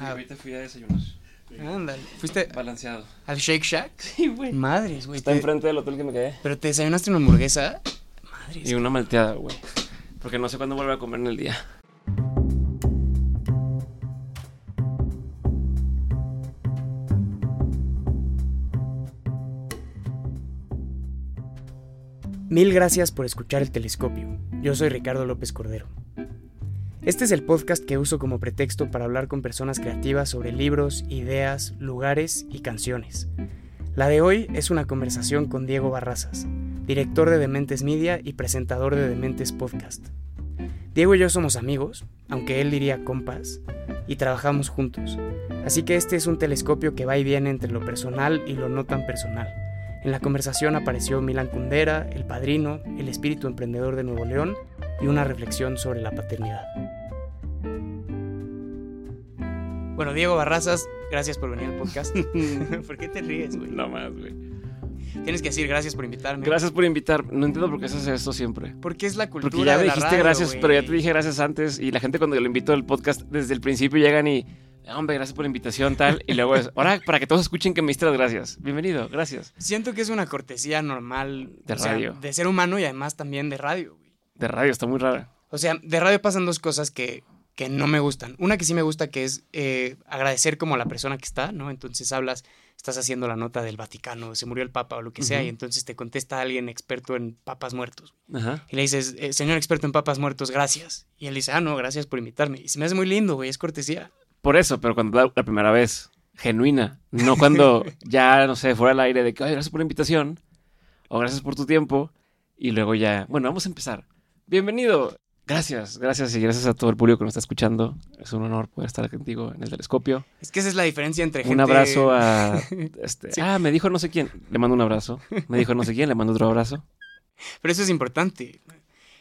Ah. ahorita fui a desayunar. Ándale. ¿Fuiste Balanceado. al Shake Shack? Sí, güey. Madres, güey. Está te- enfrente del hotel que me quedé. ¿Pero te desayunaste una hamburguesa? Madres. Y una malteada, güey. Porque no sé cuándo vuelvo a comer en el día. Mil gracias por escuchar el telescopio. Yo soy Ricardo López Cordero. Este es el podcast que uso como pretexto para hablar con personas creativas sobre libros, ideas, lugares y canciones. La de hoy es una conversación con Diego Barrazas, director de Dementes Media y presentador de Dementes Podcast. Diego y yo somos amigos, aunque él diría compas, y trabajamos juntos. Así que este es un telescopio que va y viene entre lo personal y lo no tan personal. En la conversación apareció Milan Kundera, El Padrino, El Espíritu Emprendedor de Nuevo León y una reflexión sobre la paternidad. Bueno, Diego Barrazas, gracias por venir al podcast. ¿Por qué te ríes, güey? No más, güey. Tienes que decir gracias por invitarme. Gracias por invitar. No entiendo por qué haces esto siempre. Porque es la cultura Porque ya me la dijiste radio, gracias, pero ya te dije gracias antes. Y la gente cuando lo invito al podcast, desde el principio llegan y... Hombre, gracias por la invitación, tal. Y luego es... Ahora, para que todos escuchen que me diste las gracias. Bienvenido, gracias. Siento que es una cortesía normal. De sea, radio. de ser humano y además también de radio, güey. De radio, está muy rara. O sea, de radio pasan dos cosas que, que no me gustan. Una que sí me gusta, que es eh, agradecer como a la persona que está, ¿no? Entonces hablas, estás haciendo la nota del Vaticano, se murió el Papa o lo que sea, y entonces te contesta alguien experto en papas muertos. Ajá. Y le dices, eh, señor experto en papas muertos, gracias. Y él dice, ah, no, gracias por invitarme. Y se me hace muy lindo, güey, es cortesía. Por eso, pero cuando la, la primera vez, genuina. No cuando ya, no sé, fuera al aire de que, ay, gracias por la invitación. O gracias por tu tiempo. Y luego ya, bueno, vamos a empezar. Bienvenido. Gracias, gracias y gracias a todo el público que nos está escuchando. Es un honor poder estar contigo en el telescopio. Es que esa es la diferencia entre gente... Un abrazo a... Este, Sí. Ah, me dijo no sé quién. Le mando un abrazo. Me dijo no sé quién, le mando otro abrazo. Pero eso es importante.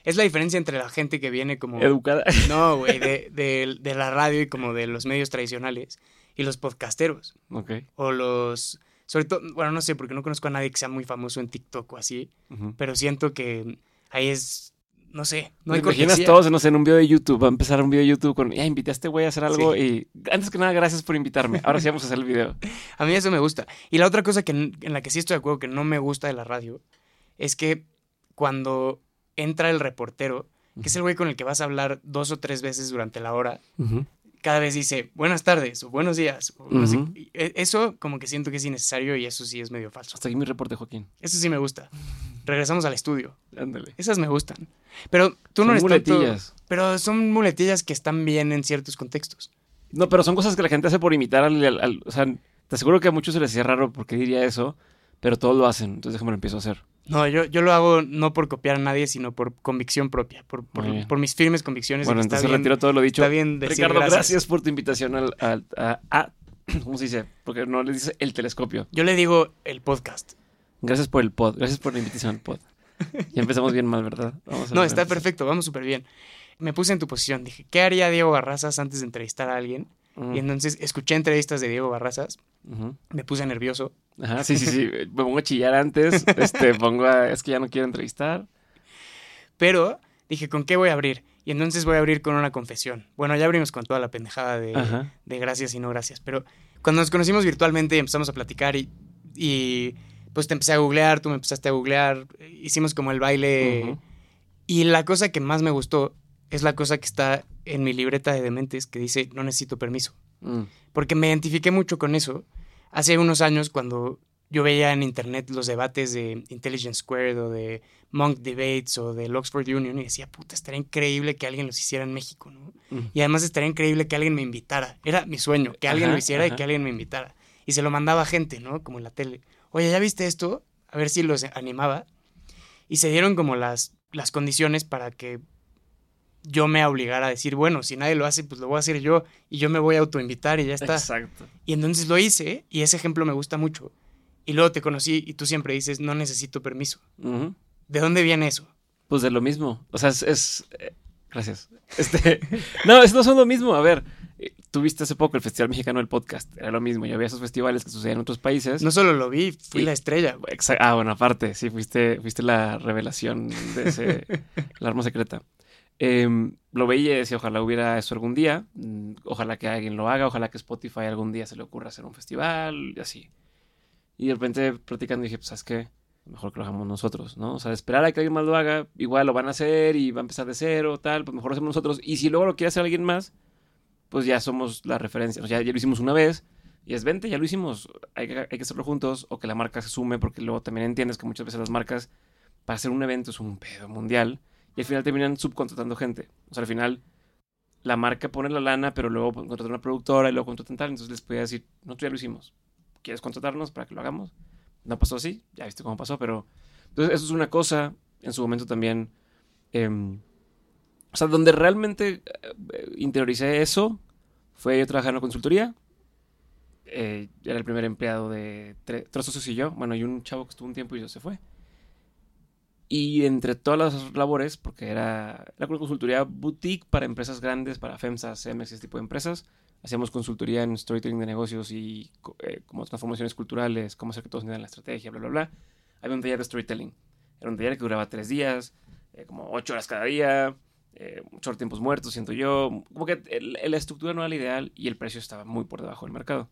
Es la diferencia entre la gente que viene como... Educada. No, güey, de, de- de la radio y como de los medios tradicionales y los podcasteros. Ok. O los... Sobre todo, bueno, no sé, porque no conozco a nadie que sea muy famoso en TikTok o así, pero siento que ahí es, no sé, no ¿Te hay imaginas cortesía. todos, no sé, en un video de YouTube? Va a empezar un video de YouTube con, ya, invité a este güey a hacer algo Sí. y antes que nada, gracias por invitarme. Ahora sí vamos a hacer el video. A mí eso me gusta. Y la otra cosa que, en la que sí estoy de acuerdo que no me gusta de la radio es que cuando entra el reportero, que es el güey con el que vas a hablar dos o tres veces durante la hora. Cada vez dice buenas tardes o buenos días. o no sé. Eh, Eso como que siento que es innecesario y eso sí es medio falso. Hasta aquí mi reporte, Joaquín. Eso sí me gusta. Regresamos al estudio. Ándale. Esas me gustan. Pero tú no eres tanto- muletillas. Pero son muletillas que están bien en ciertos contextos. No, pero son cosas que la gente hace por imitar al, al- al- O sea, te aseguro que a muchos se les hacía raro porque diría eso, pero todos lo hacen. Entonces déjame lo empiezo a hacer. No, yo, yo lo hago no por copiar a nadie, sino por convicción propia, por, por, mis firmes convicciones. Bueno, entonces bien- retiro todo lo dicho. Está bien decir Ricardo, gracias. gracias. por tu invitación al, al- a, a- ¿Cómo se dice? Porque no le dice el telescopio. Yo le digo el podcast. Gracias por el pod. Gracias por la invitación al pod. Ya empezamos bien mal, ¿verdad? Vamos a No, está perfecto, vamos súper bien. Me puse en tu posición, dije, ¿qué haría Diego Barrazas antes de entrevistar a alguien? Mm, Y entonces escuché entrevistas de Diego Barrazas, me puse nervioso. Ajá, sí, sí, sí. Me pongo a chillar antes. Este, pongo a... Es que ya no quiero entrevistar. Pero dije, ¿con qué voy a abrir? Y entonces voy a abrir con una confesión. Bueno, ya abrimos con toda la pendejada de, de gracias y no gracias. Pero cuando nos conocimos virtualmente y empezamos a platicar y, y pues te empecé a googlear, tú me empezaste a googlear, hicimos como el baile. Y la cosa que más me gustó es la cosa que está en mi libreta de dementes que dice, no necesito permiso. Mm. Porque me identifiqué mucho con eso. Hace unos años cuando yo veía en internet los debates de Intelligence Squared o de Monk Debates o del Oxford Union y decía, puta, estaría increíble que alguien los hiciera en México, ¿no? Mm. Y además estaría increíble que alguien me invitara. Era mi sueño, que alguien Ajá, lo hiciera y que alguien me invitara. Y se lo mandaba a gente, ¿no? Como en la tele. Oye, ¿ya viste esto? A ver si los animaba. Y se dieron como las, las condiciones para que yo me obligara a decir, bueno, si nadie lo hace, pues lo voy a hacer yo y yo me voy a autoinvitar y ya está. Exacto. Y entonces lo hice y ese ejemplo me gusta mucho. Y luego te conocí y tú siempre dices, no necesito permiso. ¿De dónde viene eso? Pues de lo mismo. O sea, es. es, eh, gracias. Este. no, es no son lo mismo. A ver, tuviste hace poco el Festival Mexicano del Podcast. Era lo mismo. Yo había esos festivales que sucedían en otros países. No solo lo vi, fui Y- la estrella. Ah, bueno, aparte, sí, fuiste, fuiste la revelación de ese. la arma secreta. Em, lo veía y decía, ojalá hubiera eso algún día, mm, ojalá que alguien lo haga, ojalá que Spotify algún día se le ocurra hacer un festival y así. Y de repente platicando dije, pues, ¿sabes qué? Mejor que lo hagamos nosotros, ¿no? O sea, esperar a que alguien más lo haga, igual lo van a hacer y va a empezar de cero, tal, pues mejor lo hacemos nosotros. Y si luego lo quiere hacer alguien más, pues ya somos la referencia. O sea, ya lo hicimos una vez y es vente, ya lo hicimos, hay que, hay que hacerlo juntos o que la marca se sume porque luego también entiendes que muchas veces las marcas para hacer un evento es un pedo mundial y al final terminan subcontratando gente. O sea, al final la marca pone la lana, pero luego contratan una productora y luego contratan tal. Entonces les podía decir, nosotros ya lo hicimos. ¿Quieres contratarnos para que lo hagamos? No pasó así, ya viste cómo pasó, pero... Entonces eso es una cosa, en su momento también... Em, o sea, donde realmente eh, interioricé eso fue yo trabajar en consultoría. Eh, era el primer empleado de tres, tres socios y yo. Bueno, y un chavo que estuvo un tiempo y yo se fue. Y entre todas las labores, porque era la consultoría boutique para empresas grandes, para FEMSA, CEMEX, ese tipo de empresas, hacíamos consultoría en storytelling de negocios y eh, como transformaciones culturales, cómo hacer que todos entiendan la estrategia, bla, bla, bla. Había un taller de storytelling. Era un taller que duraba tres días, eh, como ocho horas cada día, eh, muchos tiempos muertos, siento yo. Como que la estructura no era la ideal y el precio estaba muy por debajo del mercado.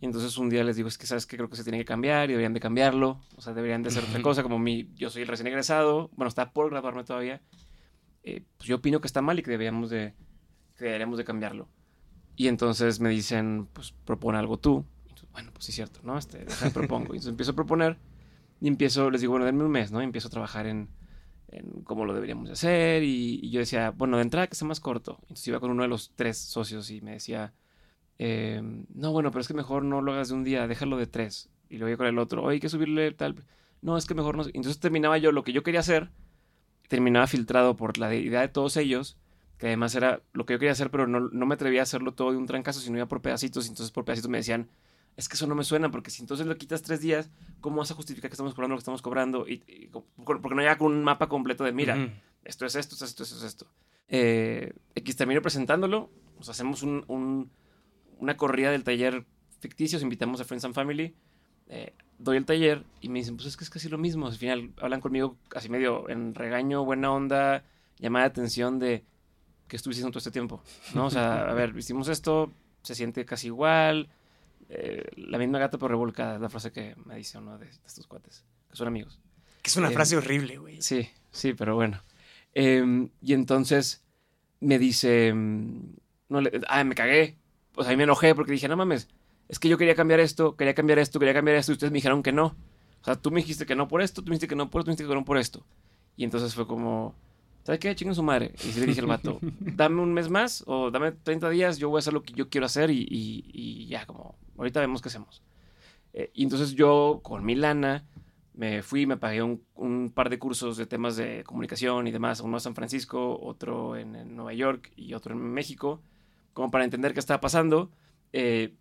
Y entonces un día les digo, es que sabes que creo que se tiene que cambiar y deberían de cambiarlo. O sea, deberían de hacer otra cosa. Como mi, yo soy el recién egresado, bueno, está por graduarme todavía. Eh, pues yo opino que está mal y que deberíamos de, que deberíamos de cambiarlo. Y entonces me dicen, pues propone algo tú. bueno, pues sí es cierto, ¿no? Este, deja propongo. Y entonces empiezo a proponer y empiezo, les digo, bueno, denme un mes, ¿no? Y empiezo a trabajar en, en cómo lo deberíamos de hacer. Y, y, yo decía, bueno, de entrada que sea más corto. Entonces iba con uno de los tres socios y me decía, eh, no, bueno, pero es que mejor no lo hagas de un día, déjalo de tres. Y luego con el otro, oye, hay que subirle tal. No, es que mejor no. Entonces terminaba yo lo que yo quería hacer, terminaba filtrado por la idea de todos ellos, que además era lo que yo quería hacer, pero no, no me atrevía a hacerlo todo de un trancazo, sino iba por pedacitos. Y entonces por pedacitos me decían, es que eso no me suena, porque si entonces lo quitas tres días, ¿cómo vas a justificar que estamos cobrando lo que estamos cobrando? Y, porque no llega con un mapa completo de, mira, esto es esto, esto es esto, esto es esto. Eh, X termino presentándolo, o sea, hacemos un una corrida del taller ficticios, invitamos a Friends and Family, eh, doy el taller y me dicen, pues es que es casi lo mismo. Al final hablan conmigo casi medio en regaño, buena onda, llamada de atención de que estuviste haciendo todo este tiempo, ¿no? O sea, a ver, hicimos esto, se siente casi igual, eh, la misma gata por revolcada, es la frase que me dice uno de, estos cuates, que son amigos. Que es una eh, frase horrible, güey. Sí, sí, pero bueno. Em, y entonces me dice, mm, no le, ah, me cagué, pues ahí me enojé porque dije, no mames, es que yo quería cambiar esto, quería cambiar esto, quería cambiar esto, y ustedes me dijeron que no. O sea, tú me dijiste que no por esto, tú me dijiste que no por esto, tú me dijiste que no por esto. Y entonces fue como, ¿sabes qué? Chingan su madre. Y se le dije al vato, dame un mes más o dame 30 días, yo voy a hacer lo que yo quiero hacer y, y, ya, como, ahorita vemos qué hacemos. Eh, y entonces yo, con mi lana, me fui, me pagué un, un, par de cursos de temas de comunicación y demás, uno en San Francisco, otro en, en Nueva York y otro en México como para entender qué estaba pasando. Eh,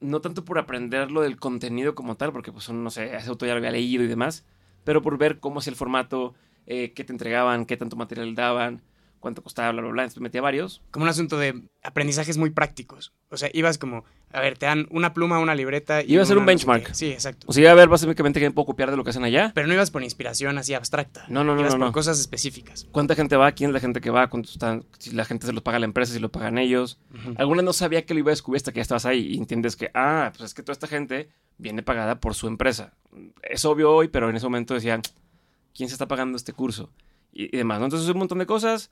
no tanto por aprender lo del contenido como tal, porque pues no sé, ese autor ya lo había leído y demás, pero por ver cómo es el formato, eh, qué te entregaban, qué tanto material daban, cuánto costaba, bla, bla, bla. Entonces metía varios. Como un asunto de aprendizajes muy prácticos. O sea, ibas como, a ver, te dan una pluma, una libreta. Y iba a ser un benchmark. sí, exacto. O sea, iba a ver básicamente qué puedo copiar de lo que hacen allá. Pero no ibas por inspiración así abstracta. No, no, no. Ibas no, por cosas específicas. ¿Cuánta gente va? ¿Quién es la gente que va? Están? Si la gente se los paga la empresa, si lo pagan ellos. Alguna no sabía que lo iba a descubrir hasta que ya estabas ahí y entiendes que, ah, pues es que toda esta gente viene pagada por su empresa. Es obvio hoy, pero en ese momento decían, ¿quién se está pagando este curso? Y, y demás. Entonces un montón de cosas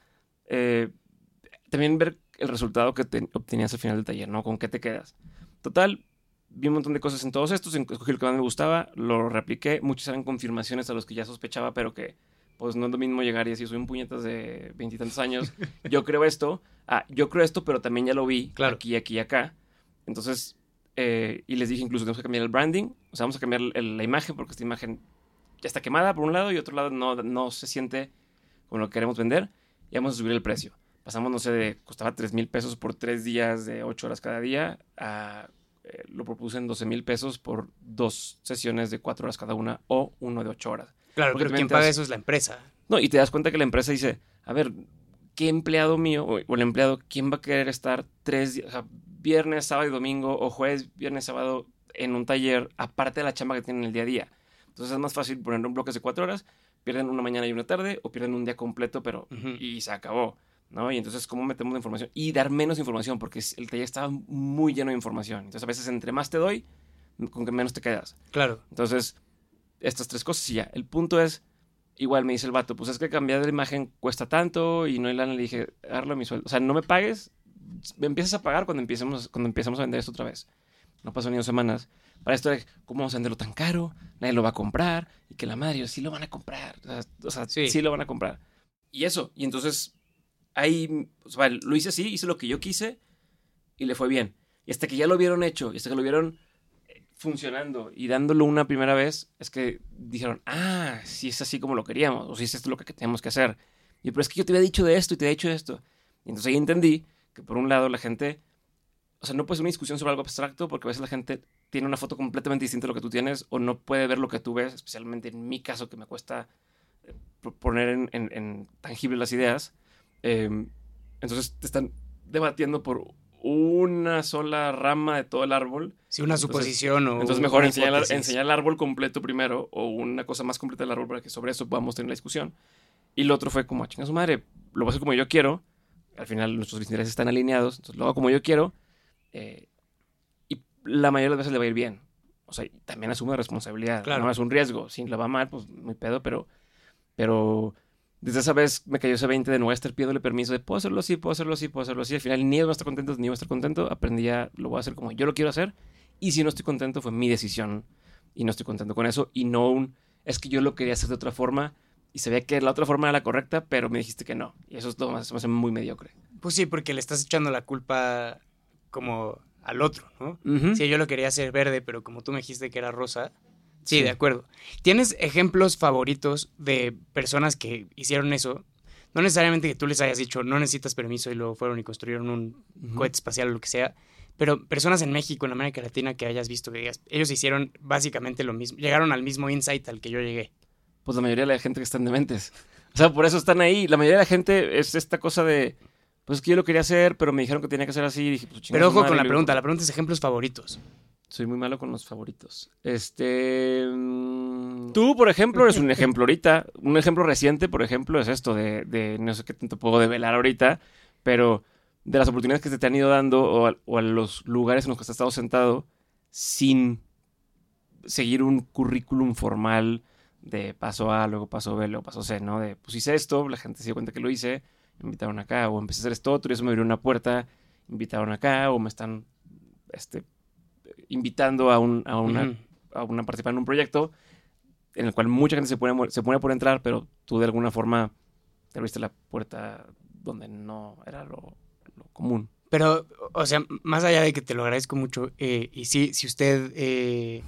eh, también ver el resultado que obtenías al final del taller, ¿no? ¿Con qué te quedas? Total, vi un montón de cosas en todos estos, escogí el que más me gustaba, lo repliqué, muchas eran confirmaciones a los que ya sospechaba, pero que pues no es lo mismo llegar y decir, soy un puñetas de veintitantos años, yo creo esto, ah, yo creo esto, pero también ya lo vi claro. aquí, aquí y acá. Entonces, eh, y les dije incluso, tenemos que cambiar el branding, o sea, vamos a cambiar la imagen, porque esta imagen ya está quemada por un lado y otro lado no, no se siente como lo que queremos vender y vamos a subir el precio. Pasamos, no sé, de costaba 3 mil pesos por tres días de 8 horas cada día a eh, lo propuse en 12 mil pesos por dos sesiones de 4 horas cada una o uno de 8 horas. Claro, porque quien paga eso es la empresa. No, y te das cuenta que la empresa dice, a ver, ¿qué empleado mío o, el empleado, quién va a querer estar tres días, o sea, viernes, sábado y domingo o jueves, viernes, sábado en un taller, aparte de la chamba que tienen el día a día? Entonces es más fácil poner un bloque de 4 horas pierden una mañana y una tarde o pierden un día completo, pero y se acabó. ¿No? Y entonces, ¿cómo metemos la información? Y dar menos información, porque el taller estaba muy lleno de información. Entonces, a veces, entre más te doy, con que menos te quedas. Claro. Entonces, estas tres cosas y ya. El punto es, igual me dice el vato, pues es que cambiar de imagen cuesta tanto y no hay lana. Le dije, darlo a mi sueldo. O sea, no me pagues, me empiezas a pagar cuando empecemos, cuando empecemos a vender esto otra vez. No pasó ni dos semanas. Para esto de, ¿cómo vamos a venderlo tan caro? Nadie lo va a comprar. Y que la madre, sí lo van a comprar. O sea, o sea, Sí. sí. lo van a comprar. Y eso, y entonces, ahí, o lo hice así, hice lo que yo quise y le fue bien. Y hasta que ya lo vieron hecho, y hasta que lo vieron eh, funcionando y dándolo una primera vez, es que dijeron, ah, si es así como lo queríamos, o si es esto lo que tenemos que hacer. Y pero es que yo te había dicho de esto y te había dicho de esto. Y entonces ahí entendí que por un lado la gente, o sea, no puede ser una discusión sobre algo abstracto porque a veces la gente tiene una foto completamente distinta a lo que tú tienes o no puede ver lo que tú ves, especialmente en mi caso que me cuesta eh, poner en, en- en tangible las ideas. Eh, entonces te están debatiendo por una sola rama de todo el árbol. Sí, una Entonces- suposición o. Entonces mejor enseñar, enseñar el árbol completo primero o una cosa más completa del árbol para que sobre eso podamos tener la discusión. Y lo otro fue como, "Ah, chinga su madre, lo voy a hacer como yo quiero. Al final nuestros intereses están alineados, entonces lo hago como yo quiero. eh, y la mayoría de las veces le va a ir bien. O sea, también asume responsabilidad. Claro. No es un riesgo. Si le va mal, pues muy pedo, pero, pero desde esa vez me cayó ese 20 de no voy a estar pidiéndole permiso de puedo hacerlo así, puedo hacerlo así, puedo hacerlo así. Al final ni ellos van a estar contentos, ni yo voy a estar contento. Aprendí a, lo voy a hacer como yo lo quiero hacer. Y si no estoy contento, fue mi decisión. Y no estoy contento con eso. Y no un, es que yo lo quería hacer de otra forma. Y sabía que la otra forma era la correcta, pero me dijiste que no. Y eso es lo más, me hace muy mediocre. Pues sí, porque le estás echando la culpa como al otro, ¿no? Ujú. Sí, yo lo quería hacer verde, pero como tú me dijiste que era rosa. Sí, Sí. de acuerdo. ¿Tienes ejemplos favoritos de personas que hicieron eso? No necesariamente que tú les hayas dicho, no necesitas permiso y luego fueron y construyeron un cohete espacial o lo que sea, pero personas en México, en América Latina que hayas visto que digas, ellos hicieron básicamente lo mismo, llegaron al mismo insight al que yo llegué. pues la mayoría de la gente que están dementes. O sea, por eso están ahí. La mayoría de la gente es esta cosa de, pues es que yo lo quería hacer, pero me dijeron que tenía que ser así. Y dije, pues, Pero ojo madre, con la pregunta, la pregunta es ejemplos favoritos. Soy muy malo con los favoritos. Este. mm, Tú, por ejemplo, eres un ejemplo ahorita. Un ejemplo reciente, por ejemplo, es esto de, de no sé qué tanto puedo develar ahorita, pero de las oportunidades que se te han ido dando o a, o a los lugares en los que has estado sentado sin seguir un currículum formal de paso A, luego paso B, luego paso C, ¿no? De pues hice esto, la gente se dio cuenta que lo hice, me invitaron acá, o empecé a hacer esto otro y eso me abrió una puerta, invitaron acá, o me están este, invitando a, un, a, una, a una participar en un proyecto en el cual mucha gente se pone, se pone por entrar, pero tú de alguna forma te abriste la puerta donde no era lo, lo común. Pero, o sea, más allá de que te lo agradezco mucho, eh, y sí, si usted eh,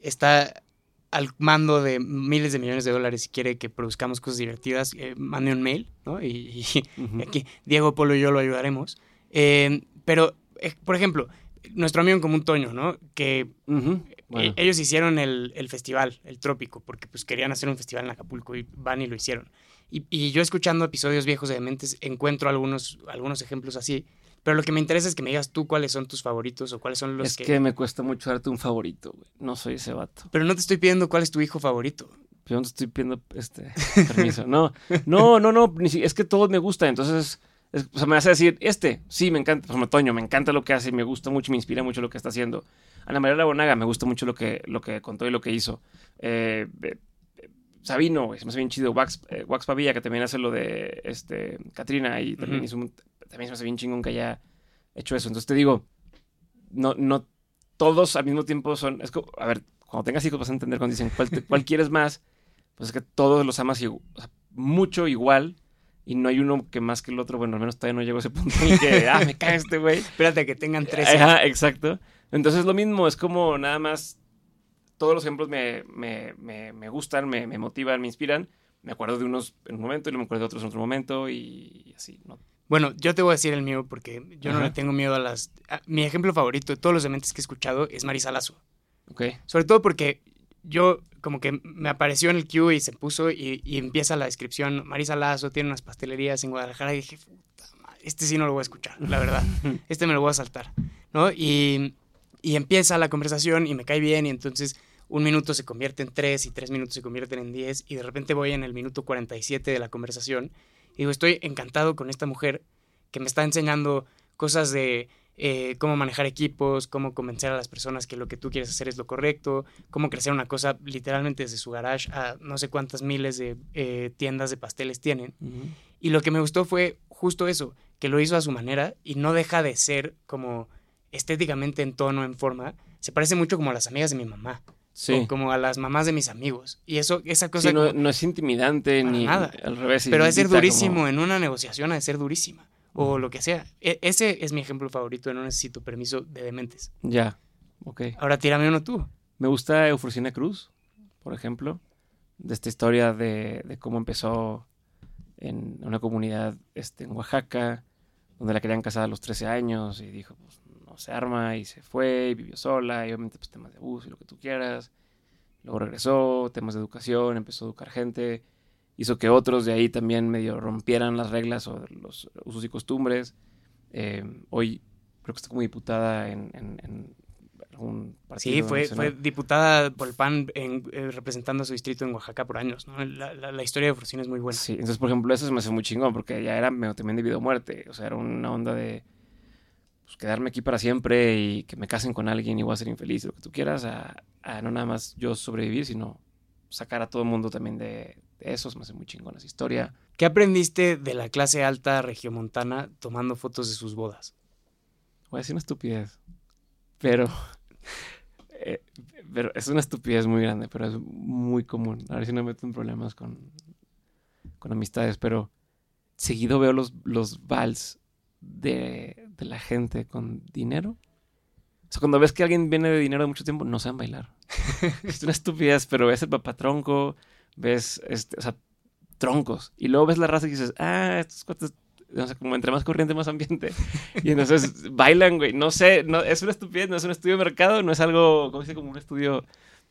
está al mando de miles de millones de dólares y quiere que produzcamos cosas divertidas, eh, mande un mail, ¿no? Y, aquí Diego, Polo y yo lo ayudaremos. Pero, por ejemplo, nuestro amigo en común Toño, ¿no? Que. Bueno, eh, ellos hicieron el, el festival, el Trópico, porque pues querían hacer un festival en Acapulco y van y lo hicieron. Y, y yo escuchando episodios viejos de Dementes encuentro algunos, algunos ejemplos así. Pero lo que me interesa es que me digas tú cuáles son tus favoritos o cuáles son los es que... que... me cuesta mucho darte un favorito, güey. No soy ese vato. Pero no te estoy pidiendo cuál es tu hijo favorito. Yo no te estoy pidiendo este permiso. No, no, no, no. ni si- es que todos me gustan. Entonces, es- o sea, me a decir, este, sí, me encanta. Por Toño, me encanta lo que hace, me gusta mucho, me inspira mucho lo que está haciendo. Ana María Labonaga, me gusta mucho lo que, lo que contó y lo que hizo. Eh, eh, Sabino, se me hace bien chido. Wax, eh, Wax Pavilla, que también hace lo de este, Katrina y también Ujú. hizo un- también se me hace bien chingón que haya hecho eso. Entonces te digo, no, no todos al mismo tiempo son. Es a ver, cuando tengas hijos vas a entender cuando dicen cuál, te- cuál quieres más, pues es que todos los amas o sea, mucho igual y no hay uno que más que el otro. Bueno, al menos todavía no llego a ese punto en que, ah, me cae este güey. Espérate a que tengan tres. Ajá, exacto. Entonces lo mismo, es como nada más. Todos los ejemplos me, me, me, me gustan, me, me motivan, me inspiran. Me acuerdo de unos en un momento y luego me acuerdo de otros en otro momento y así, ¿no? Bueno, yo te voy a decir el mío porque yo no le tengo miedo a las... a- mi ejemplo favorito de todos los dementes que he escuchado es Marisa Lazo. Ok. Sobre todo porque yo como que me apareció en el queue y se puso y, y empieza la descripción. Marisa Lazo tiene unas pastelerías en Guadalajara y dije, puta madre, este sí no lo voy a escuchar, la verdad. Este me lo voy a saltar, ¿no? Y, y empieza la conversación y me cae bien y entonces un minuto se convierte en tres y tres minutos se convierten en diez y de repente voy en el minuto 47 de la conversación Y digo, estoy encantado con esta mujer que me está enseñando cosas de eh, cómo manejar equipos, cómo convencer a las personas que lo que tú quieres hacer es lo correcto, cómo crecer una cosa literalmente desde su garage a no sé cuántas miles de eh, tiendas de pasteles tienen. Y lo que me gustó fue justo eso, que lo hizo a su manera y no deja de ser como estéticamente en tono, en forma. Se parece mucho como a las amigas de mi mamá. O como a las mamás de mis amigos. Y eso, esa cosa. no, es intimidante ni nada. al revés. Pero es ser durísimo en una negociación, ha de ser durísima. O lo que sea. E, ese es mi ejemplo favorito No necesito permiso de dementes. Ya, ok. Ahora tírame uno tú. Me gusta Eufrosina Cruz, por ejemplo. De esta historia de, de cómo empezó en una comunidad este, en Oaxaca, donde la querían casar a los 13 años y dijo, pues no se arma y se fue y vivió sola y obviamente pues temas de abuso y lo que tú quieras. Luego regresó, temas de educación, empezó a educar gente, hizo que otros de ahí también medio rompieran las reglas o los usos y costumbres. Eh, hoy creo que está como diputada en, Sí, fue, fue diputada por el PAN en, eh, representando a su distrito en Oaxaca por años, ¿no? La, la, historia de Frosina es muy buena. Sí, entonces, por ejemplo, eso se me hace muy chingón, porque ya era también de vida o muerte. O sea, era una onda de pues, quedarme aquí para siempre y que me casen con alguien y voy a ser infeliz, lo que tú quieras, a, no nada más yo sobrevivir, sino sacar a todo el mundo también de eso. Se me hace muy chingón esa historia. ¿Qué aprendiste de la clase alta regiomontana tomando fotos de sus bodas? Voy a decir una estupidez, pero eh, pero es una estupidez muy grande, pero es muy común. A ver si no me meto en problemas con, con amistades, pero seguido veo los, los vals de, de, la gente con dinero. O sea, cuando ves que alguien viene de dinero de mucho tiempo, no saben bailar. es una estupidez, pero ves el papatronco, ves, este, o sea, troncos. Y luego ves la raza y dices, ah, estos cuates o sea, como entre más corriente, más ambiente. Y entonces bailan, güey. No sé, no, es una estupidez, no es un estudio de mercado, no es algo, como dice, como un estudio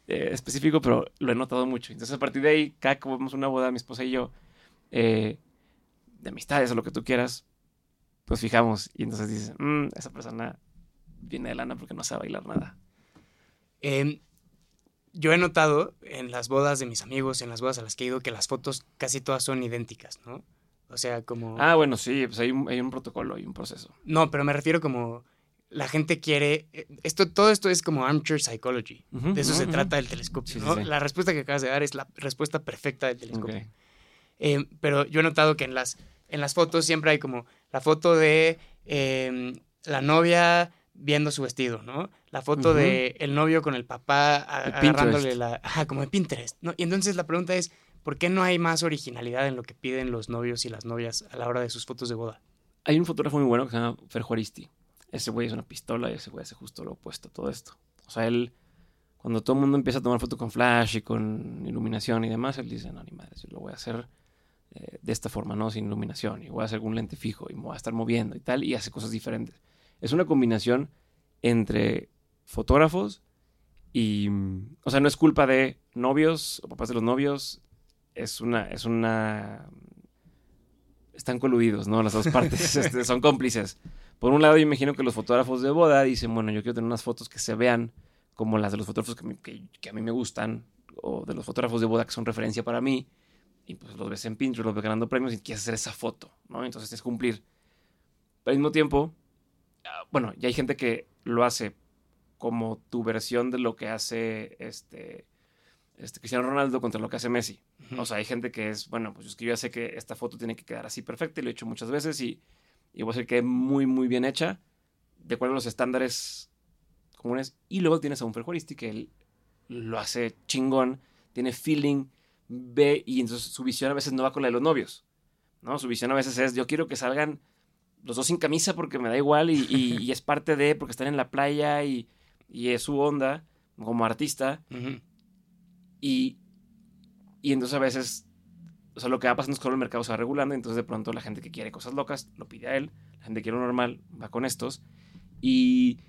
eh, específico, pero lo he notado mucho. Entonces, a partir de ahí, cada que vemos una boda, mi esposa y yo, eh, de amistades o lo que tú quieras, pues fijamos. Y entonces dices, mmm, esa persona viene de lana porque no sabe bailar nada. Em, yo he notado en las bodas de mis amigos, en las bodas a las que he ido, que las fotos casi todas son idénticas, ¿no? O sea, como... Ah, bueno, sí, pues hay un, hay un protocolo, hay un proceso. No, pero me refiero como la gente quiere. Eh, esto, todo esto es como armchair psychology. de eso se trata el telescopio. ¿no? La respuesta que acabas de dar es la respuesta perfecta del telescopio. Eh, pero yo he notado que en las, en las fotos siempre hay como la foto de em, la novia viendo su vestido, ¿no? La foto de el novio con el papá agarrándole la. Ajá, como de Pinterest. ¿no? Y entonces la pregunta es: ¿Por qué no hay más originalidad en lo que piden los novios y las novias a la hora de sus fotos de boda? Hay un fotógrafo muy bueno que se llama Fer Juaristi. Ese güey es una pistola y ese güey hace justo lo opuesto a todo esto. O sea, él, cuando todo el mundo empieza a tomar foto con flash y con iluminación y demás, él dice, no, ni madre, yo lo voy a hacer eh, de esta forma, ¿no? Sin iluminación. Y voy a hacer un lente fijo y me voy a estar moviendo y tal, y hace cosas diferentes. Es una combinación entre fotógrafos y... O sea, no es culpa de novios o papás de los novios es una, es una, están coludidos, ¿no? Las dos partes este, son cómplices. Por un lado, yo imagino que los fotógrafos de boda dicen, bueno, yo quiero tener unas fotos que se vean como las de los fotógrafos que, a mí me gustan, o de los fotógrafos de boda que son referencia para mí, y pues los ves en Pinterest, los ves ganando premios y quieres hacer esa foto, ¿no? Entonces es cumplir. Pero al mismo tiempo, bueno, ya hay gente que lo hace como tu versión de lo que hace este este, Cristiano Ronaldo contra lo que hace Messi. O sea, hay gente que es, bueno, pues es que yo ya sé que esta foto tiene que quedar así perfecta y lo he hecho muchas veces y, y voy a decir que es muy, muy bien hecha, de acuerdo a los estándares comunes. Y luego tienes a un Ferjuaristi que él lo hace chingón, tiene feeling, ve y entonces su visión a veces no va con la de los novios. ¿no? Su visión a veces es, yo quiero que salgan los dos sin camisa porque me da igual y, y, es parte de, porque están en la playa y, y es su onda como artista. Y, y entonces a veces, o sea, lo que va pasando es que el mercado se va regulando, y entonces de pronto la gente que quiere cosas locas lo pide a él, la gente que quiere lo normal va con estos. Y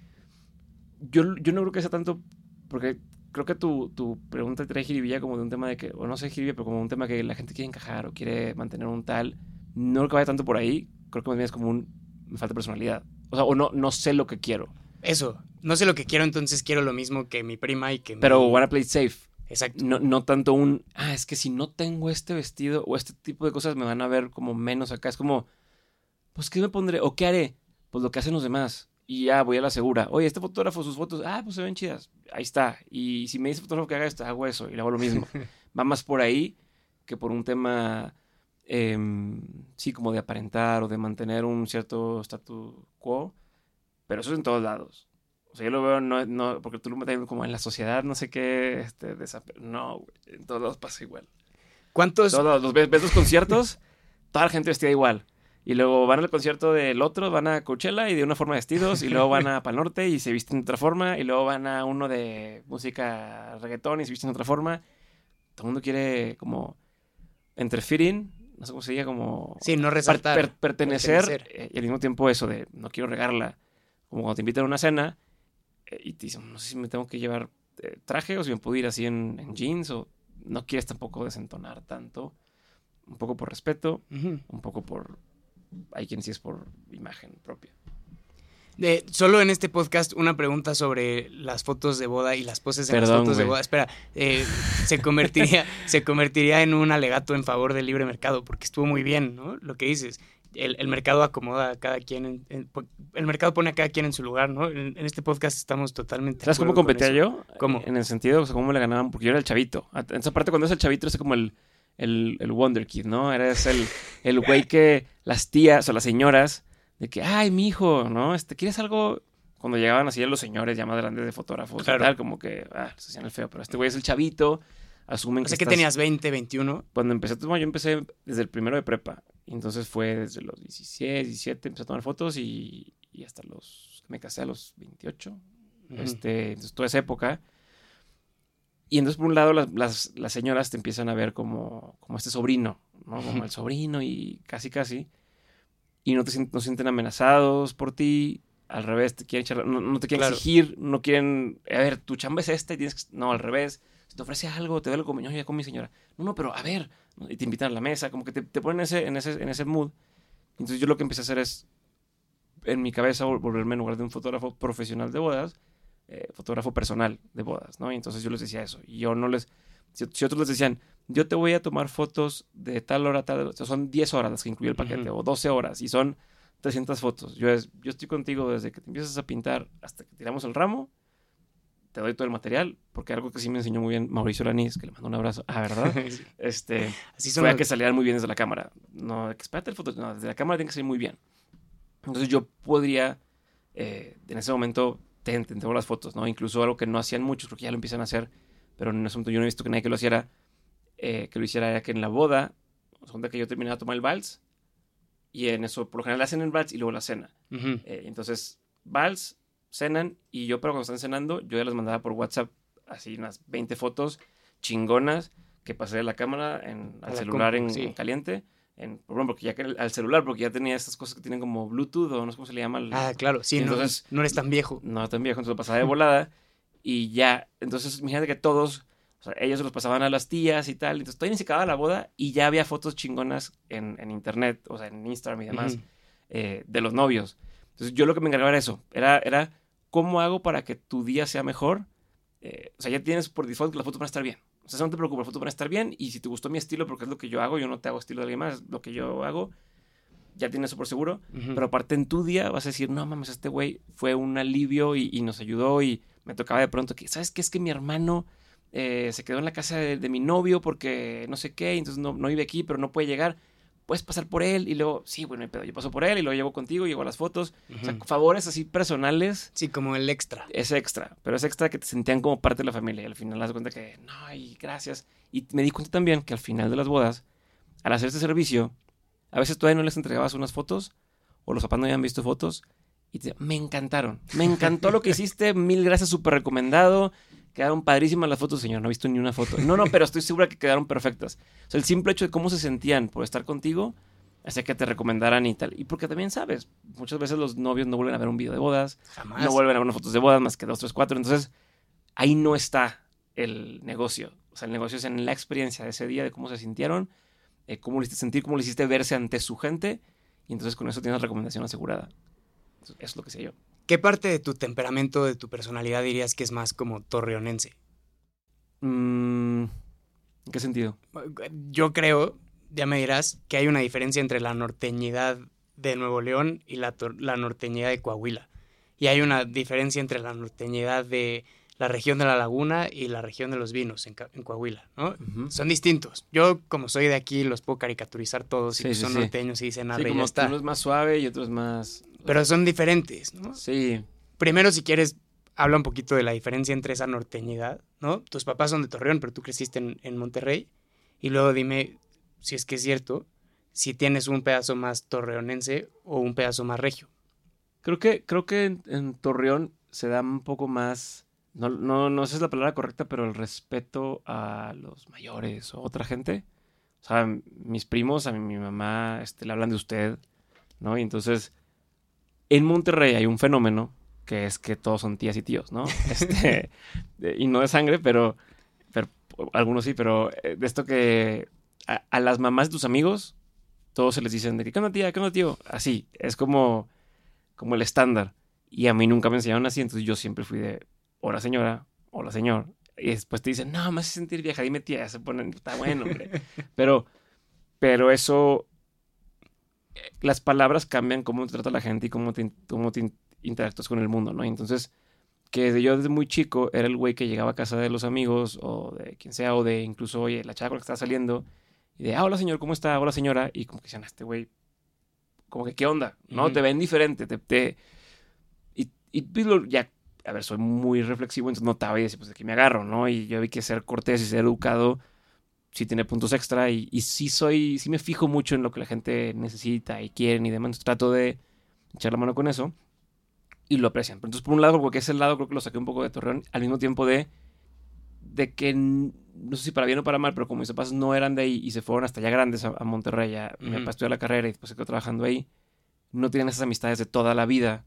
yo, yo no creo que sea tanto, porque creo que tu, tu pregunta trae jiribilla como de un tema de que, o no sé jiribilla, pero como un tema que la gente quiere encajar o quiere mantener un tal. No creo que vaya tanto por ahí, creo que más bien es como un, me falta personalidad. O sea, o no, no sé lo que quiero. Eso, no sé lo que quiero, entonces quiero lo mismo que mi prima y que Pero wanna play safe. Exacto. No, no tanto un, ah, es que si no tengo este vestido o este tipo de cosas me van a ver como menos acá. Es como, pues, ¿qué me pondré? ¿O qué haré? Pues lo que hacen los demás. Y ya voy a la segura. Oye, este fotógrafo, sus fotos, ah, pues se ven chidas. Ahí está. Y si me dice fotógrafo que haga esto, hago eso y le hago lo mismo. Va más por ahí que por un tema, em, sí, como de aparentar o de mantener un cierto status quo. Pero eso es en todos lados. O sea, yo lo veo, no, no porque tú lo metes como en la sociedad, no sé qué, este, no, güey, en todos lados pasa igual. ¿Cuántos? Todos los ves, ves los conciertos, toda la gente vestida igual. Y luego van al concierto del otro, van a Coachella y de una forma vestidos, y luego van a Pal Norte y se visten de otra forma, y luego van a uno de música reggaetón y se visten de otra forma. Todo el mundo quiere como entre fitting, no sé cómo se diga, como Sí, no resaltar. per- pertenecer, pertenecer. eh, y al mismo tiempo eso de no quiero regarla. Como cuando te invitan a una cena eh, y te dicen, no sé si me tengo que llevar eh, traje o si me puedo ir así en, en jeans o no quieres tampoco desentonar tanto. Un poco por respeto, un poco por... Hay quien sí es por imagen propia. De- solo en este podcast una pregunta sobre las fotos de boda y las poses en las fotos de boda. Espera, eh, se convertiría, se convertiría en un alegato en favor del libre mercado, porque estuvo muy bien, ¿no? Lo que dices. El, el mercado acomoda a cada quien, en- el mercado pone a cada quien en su lugar, ¿no? En, en este podcast estamos totalmente. ¿Sabes cómo competía yo? ¿Cómo? En el sentido, o sea, cómo le ganaban, porque yo era el chavito. En esa parte, cuando es el chavito, es como el, el, el Wonder Kid, ¿no? Eres el, el güey que las tías o las señoras, de que, ay, mi hijo, ¿no? Este, ¿quieres algo? Cuando llegaban así los señores ya más grandes de fotógrafos Claro. y tal, como que, ah, se hacían el feo, pero este güey es el chavito, asumen O que sea, que estás- tenías 20, 21. Cuando empecé a tomar, yo empecé desde el primero de prepa. Y entonces fue desde los 16, 17, empecé a tomar fotos y, y hasta los, me casé a los 28. Ujú. Este, entonces, toda esa época. Y entonces, por un lado, las, las, las señoras te empiezan a ver como, como este sobrino, ¿no? Como el sobrino y casi, casi. Y no te no se sienten amenazados por ti. Al revés, te quieren echar- no, no te quieren Claro. exigir, no quieren, a ver, tu chamba es esta y tienes que, no, al revés. Si te ofrece algo, te ve algo "No, ya con mi señora. No, no, pero a ver, y te invitan a la mesa, como que te, te ponen ese, en, ese, en ese mood. Entonces yo lo que empecé a hacer es, en mi cabeza, vol- volverme en lugar de un fotógrafo profesional de bodas, eh, fotógrafo personal de bodas, ¿no? Y entonces yo les decía eso. Y yo no les... Si, si otros les decían, yo te voy a tomar fotos de tal hora, tal hora, o sea, son 10 horas las que incluye el paquete, o 12 horas, y son 300 fotos. Yo, es, yo estoy contigo desde que te empiezas a pintar hasta que tiramos el ramo, te doy todo el material, porque algo que sí me enseñó muy bien Mauricio Lanís, que le mando un abrazo, ah, ¿verdad? Sí. este, Así son fue a los- que salieran muy bien desde la cámara. No, que espérate el foto, no, desde la cámara tiene que salir muy bien. Entonces yo podría, eh, en ese momento, te entrego las fotos, ¿no? Incluso algo que no hacían muchos, porque ya lo empiezan a hacer, pero en ese momento yo no he visto que nadie que lo hiciera, eh, que lo hiciera era que en la boda, o sea, que yo terminaba de tomar el vals, y en eso, por lo general, hacen el vals y luego la cena. Ujú. Eh, entonces, vals, cenan, y yo, pero cuando están cenando, yo ya les mandaba por WhatsApp así unas 20 fotos chingonas que pasé de la cámara en, al la celular en, sí. en caliente. En, por ejemplo, porque ya que al celular, porque ya tenía estas cosas que tienen como Bluetooth o no sé cómo se le llama. el- Ah, claro, sí, no- Entonces- no, eres tan viejo. no tan viejo, entonces lo pasaba de volada y ya, entonces imagínate que todos, o sea, ellos se los pasaban a las tías y tal, entonces todavía ni se acababa la boda y ya había fotos chingonas en, en internet, o sea, en Instagram y demás, eh, de los novios. Entonces yo lo que me encargaba era eso, era, era cómo hago para que tu día sea mejor. Eh, o sea, ya tienes por default que las fotos van a estar bien. O sea, no te preocupes, las fotos van a estar bien y si te gustó mi estilo, porque es lo que yo hago, yo no te hago estilo de alguien más, lo que yo hago, ya tienes eso por seguro. Pero aparte en tu día vas a decir, no mames, este güey fue un alivio y, y nos ayudó y me tocaba de pronto que, ¿sabes qué? Es que mi hermano eh, se quedó en la casa de, de mi novio porque no sé qué, entonces no, no vive aquí, pero no puede llegar. Puedes pasar por él y luego, sí, bueno, no hay pedo, yo paso por él y luego llevo contigo, llevo las fotos. O sea, favores así personales Sí, como el extra. es extra, pero es extra que te sentían como parte de la familia y al final das cuenta que, no, y gracias. Y me di cuenta también que al final de las bodas, al hacer este servicio, a veces todavía no les entregabas unas fotos o los papás no habían visto fotos y te me encantaron. Me encantó lo que hiciste, mil gracias, súper recomendado. Quedaron padrísimas las fotos, señor, no he visto ni una foto. No, no, pero estoy segura que quedaron perfectas. O sea, el simple hecho de cómo se sentían por estar contigo hacía que te recomendaran y tal. Y porque también sabes, muchas veces los novios no vuelven a ver un video de bodas, Jamás. no vuelven a ver unas fotos de bodas más que dos, tres, cuatro. Entonces, ahí no está el negocio. O sea, el negocio es en la experiencia de ese día, de cómo se sintieron, eh, cómo le hiciste sentir, cómo le hiciste verse ante su gente. Y entonces con eso tienes recomendación asegurada. Eso es lo que sé yo. ¿Qué parte de tu temperamento, de tu personalidad dirías que es más como torreonense? Mm, ¿En qué sentido? Yo creo, ya me dirás, que hay una diferencia entre la norteñidad de Nuevo León y la, norteñidad de Coahuila. Y hay una diferencia entre la norteñidad de la región de la Laguna y la región de los vinos en, Coahuila, ¿no? Son distintos. Yo, como soy de aquí, los puedo caricaturizar todos y Sí, pues sí, son sí. norteños y dicen Sí, como que está. uno es más suave y otro es más... Pero son diferentes, ¿no? Sí, Primero, si quieres, habla un poquito de la diferencia entre esa norteñidad, ¿no? Tus papás son de Torreón, pero tú creciste en, en Monterrey. Y luego dime si es que es cierto, si tienes un pedazo más torreonense o un pedazo más regio. Creo que, creo que en, en Torreón se da un poco más, no, no, no sé si es la palabra correcta, pero el respeto a los mayores o otra gente. O sea, mis primos, a mi, mi mamá, este, le hablan de usted, ¿no? Y entonces, en Monterrey hay un fenómeno que es que todos son tías y tíos, ¿no? Este, y no de sangre, pero, pero algunos sí, pero eh, de esto que a, a las mamás de tus amigos, todos se les dicen de que, ¿qué onda tía? ¿Qué onda tío? Así, es como como el estándar. Y a mí nunca me enseñaron así, entonces yo siempre fui de, hola señora, hola señor. Y después te dicen, no, me hace sentir vieja, dime tía, ya se ponen, está bueno, hombre. pero, pero eso, las palabras cambian cómo te trata la gente y cómo te, cómo te in- interactúas con el mundo, ¿no? Y entonces, que desde yo desde muy chico era el güey que llegaba a casa de los amigos o de quien sea, o de incluso, oye, la chava con la que estaba saliendo, y de, ah, hola señor, ¿cómo está? Hola señora, y como que decían, "Ah, este güey, como que, ¿qué onda? ¿No? Te ven diferente, te... te- y, y pues, ya, a ver, soy muy reflexivo, entonces notaba y decía, pues, de aquí me agarro, ¿no? Y yo vi que ser cortés y ser educado sí tiene puntos extra y, y sí soy, sí me fijo mucho en lo que la gente necesita y quieren y demás, trato de echar la mano con eso y lo aprecian. Pero entonces, por un lado, porque ese lado creo que lo saqué un poco de Torreón, al mismo tiempo de, de que, no sé si para bien o para mal, pero como mis papás no eran de ahí y se fueron hasta allá grandes a, a Monterrey, ya, mi Ujú. papá estudió la carrera y después se quedó trabajando ahí, no tienen esas amistades de toda la vida.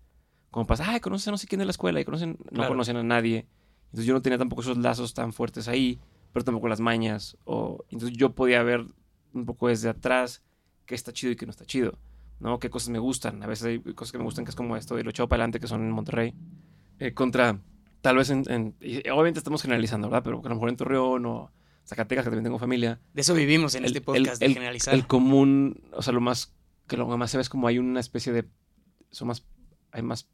Como pasa, ay, conocen a no sé quién de la escuela y conocen, no conocen a nadie. Entonces yo no tenía tampoco esos lazos tan fuertes ahí, pero tampoco las mañas. O, entonces yo podía ver un poco desde atrás qué está chido y qué no está chido. ¿no? Qué cosas me gustan. A veces hay cosas que me gustan que es como esto y lo echado para adelante que son en Monterrey. Eh, contra, tal vez en, en- obviamente estamos generalizando, ¿verdad? Pero a lo mejor en Torreón o Zacatecas, que también tengo familia. De eso vivimos en El- este podcast, el- de generalizar. El común, o sea, lo más, que lo más se ve es como hay una especie de, son más, hay más,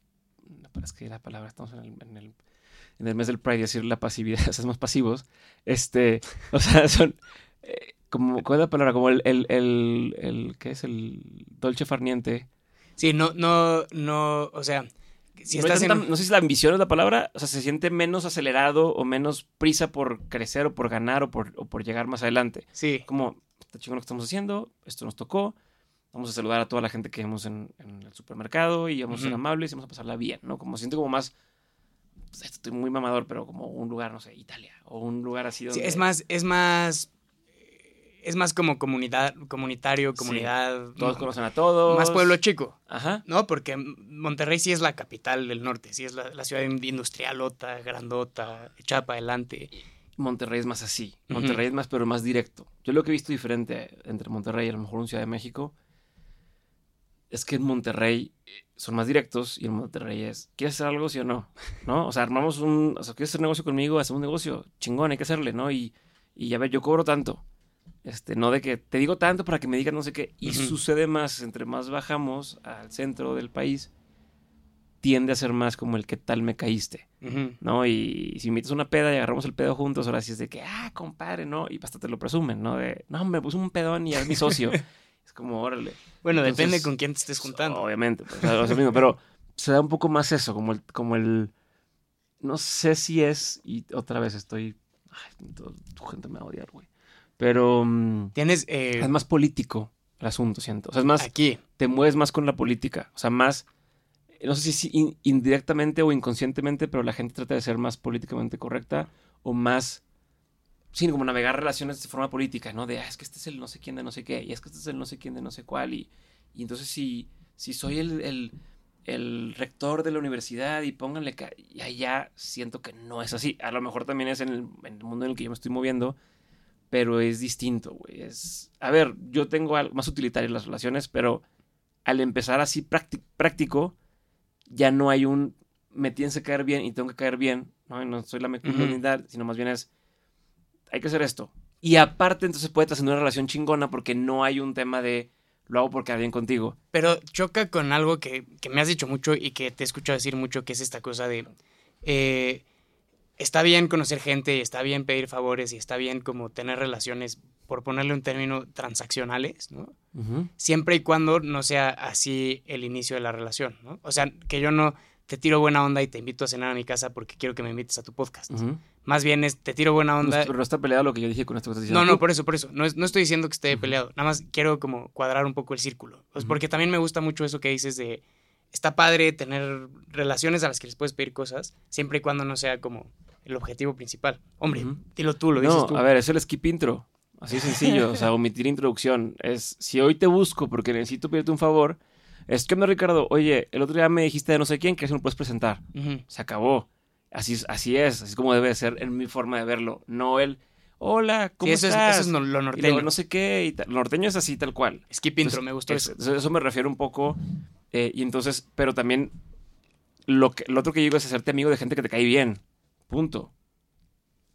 no, es que la palabra, estamos en el, en el, en el mes del Pride, y decir la pasividad, o sea, más pasivos, este, o sea, son, eh, como, ¿cuál es la palabra? Como el, el, el, el ¿qué es? El dolce farniente. Sí, no, no, no, o sea, si no, estás en... no sé si la ambición es la palabra, o sea, se siente menos acelerado o menos prisa por crecer o por ganar o por, o por llegar más adelante. Sí, como, está chingón lo que estamos haciendo, esto nos tocó, vamos a saludar a toda la gente que vemos en, en el supermercado y vamos a ser amables y vamos a pasarla bien, ¿no? Como siento como más, pues, estoy muy mamador, pero como un lugar, no sé, Italia, o un lugar así donde... sí, es más, es más, es más como comunidad, comunitario, Sí, comunidad, Todos conocen a todos. más pueblo chico, Ajá. ¿no? Porque Monterrey sí es la capital del norte, sí es la, la ciudad industrialota, grandota, echada para adelante. Monterrey es más así. Monterrey es más, pero más directo. Yo lo que he visto diferente entre Monterrey y a lo mejor un Ciudad de México es que en Monterrey eh, son más directos y en Monterrey es, ¿quieres hacer algo, sí o no? ¿No? O sea, armamos un, o sea, ¿quieres hacer negocio conmigo? Hacemos un negocio, chingón, hay que hacerle, ¿no? Y, y a ver, yo cobro tanto. Este, no de que te digo tanto para que me digas no sé qué. Y sucede más, entre más bajamos al centro del país, tiende a ser más como el qué tal me caíste. ¿no? Y si invitas una peda y agarramos el pedo juntos, ahora sí es de que, ah, compadre, ¿no? Y hasta te lo presumen, ¿no? De, no, me puse un pedón y es mi socio. como, órale. Bueno, Entonces, depende con quién te estés juntando. Obviamente, pues, o sea, es lo mismo, pero se da un poco más eso, como el, como el, no sé si es, y otra vez estoy, ay, tu, tu gente me va a odiar, güey. Pero mm, Tienes eh, es más político el asunto, siento. O sea, es más, aquí, te mueves más con la política. O sea, más, no sé si in- indirectamente o inconscientemente, pero la gente trata de ser más políticamente correcta o más, sí, como navegar relaciones de forma política, ¿no? De, ah, es que este es el no sé quién de no sé qué, y es que este es el no sé quién de no sé cuál, y, y entonces si, si soy el, el, el rector de la universidad y pónganle, y ya siento que no es así. A lo mejor también es en el, en el mundo en el que yo me estoy moviendo, pero es distinto, güey. Es, a ver, yo tengo algo más utilitario en las relaciones, pero al empezar así prácti- práctico, ya no hay un me tienes que caer bien y tengo que caer bien, ¿no? Y no soy la meculinidad, sino más bien es hay que hacer esto. Y aparte, entonces puede trascender una relación chingona porque no hay un tema de lo hago porque bien contigo. Pero choca con algo que, que, me has dicho mucho y que te he escuchado decir mucho, que es esta cosa de... Eh, está bien conocer gente y está bien pedir favores y está bien como tener relaciones, por ponerle un término, transaccionales, ¿no? Siempre y cuando no sea así el inicio de la relación, ¿no? O sea, que yo no te tiro buena onda y te invito a cenar a mi casa porque quiero que me invites a tu podcast. Más bien es, te tiro buena onda. pero no está peleado lo que yo dije con esto que estás diciendo. No, no, por eso, por eso. No, no estoy diciendo que esté peleado. Nada más quiero como cuadrar un poco el círculo. Pues porque también me gusta mucho eso que dices de, está padre tener relaciones a las que les puedes pedir cosas, siempre y cuando no sea como el objetivo principal. Hombre, dilo tú, lo dices tú. A ver, es el skip intro. Así sencillo, o sea, omitir introducción. Es, si hoy te busco porque necesito pedirte un favor, es que me Ricardo, oye, el otro día me dijiste de no sé quién que eso no puedes presentar. Se acabó. Así, así es, así es como debe ser en mi forma de verlo. No el, hola, ¿cómo eso estás? Es, eso es lo norteño. no sé qué, y Lo norteño es así tal cual. Skip intro, me gustó eso. Eso me refiero un poco. Eh, y entonces, pero también lo, que, lo otro que digo es hacerte amigo de gente que te cae bien. Punto.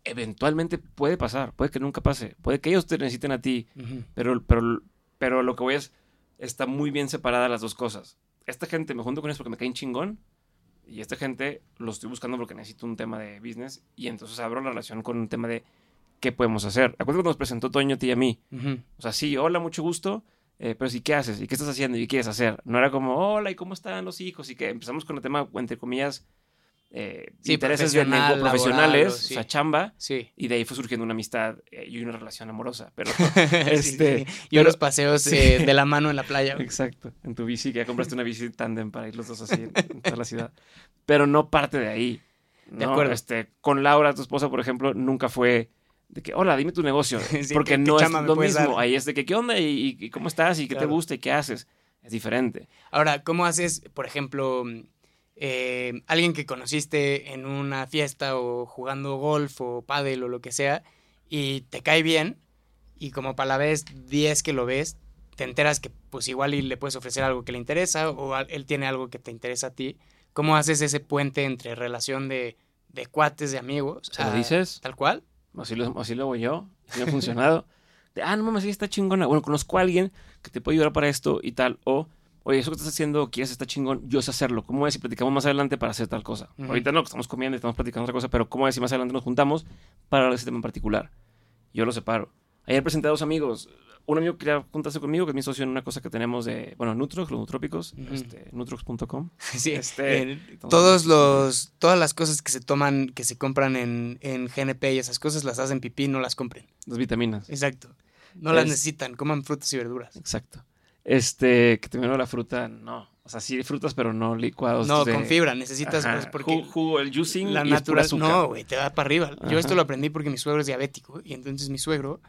Eventualmente puede pasar, puede que nunca pase, puede que ellos te necesiten a ti, pero, pero, pero lo que voy es, está muy bien separada las dos cosas. Esta gente me junto con ellos porque me caen chingón, y esta gente lo estoy buscando porque necesito un tema de business, y entonces abro la relación con un tema de qué podemos hacer. Acuérdate cuando nos presentó Toño a ti y a mí. O sea, sí, hola, mucho gusto, eh, pero sí, ¿qué haces? ¿Y qué estás haciendo? ¿Y qué quieres hacer? No era como, hola, ¿y cómo están los hijos? Y que empezamos con el tema, entre comillas, eh, intereses de profesionales, o sea, chamba, y de ahí fue surgiendo una amistad eh, y una relación amorosa, pero este y unos paseos eh, de la mano en la playa. Exacto, en tu bici, que ya compraste una bici tándem para ir los dos así en, toda la ciudad, pero no parte de ahí. De acuerdo. Este, con Laura, tu esposa, por ejemplo, nunca fue de que, hola, dime tu negocio, porque no es lo mismo, ahí es de que, ¿qué onda? ¿Y, cómo estás? ¿Y qué te gusta? ¿Y qué haces? Es diferente. Ahora, ¿cómo haces, por ejemplo eh, alguien que conociste en una fiesta o jugando golf o pádel o lo que sea y te cae bien y como para la vez 10 que lo ves, te enteras que pues igual y le puedes ofrecer algo que le interesa o él tiene algo que te interesa a ti. ¿Cómo haces ese puente entre relación de, de cuates, de amigos? ¿Se lo dices? Tal cual. Así lo, así lo hago yo. Así ha funcionado. De, ah, no mames, sí está chingona. Bueno, conozco a alguien que te puede ayudar para esto y tal. O oye, eso que estás haciendo, quieres, está chingón, yo sé hacerlo. ¿Cómo es si platicamos más adelante para hacer tal cosa? Ahorita no, estamos comiendo y estamos platicando otra cosa, pero ¿cómo es si más adelante nos juntamos para hablar de ese tema en particular? Yo lo separo. Ayer presenté a dos amigos. Un amigo quería juntarse conmigo, que es mi socio en una cosa que tenemos de, bueno, Nutrox, los nutrópicos, este, nutrox.com. Sí, este, todos los, todas las cosas que se toman, que se compran en, en GNP y esas cosas las hacen pipí, no las compren. Las vitaminas. Exacto. No las necesitan, coman frutas y verduras. Exacto. Este, que terminó la fruta, no. O sea, sí frutas, pero no licuados. No, con fibra. Necesitas pues, porque jugo, el juicing la natural. No, güey, te da para arriba. Yo esto lo aprendí porque mi suegro es diabético y entonces mi suegro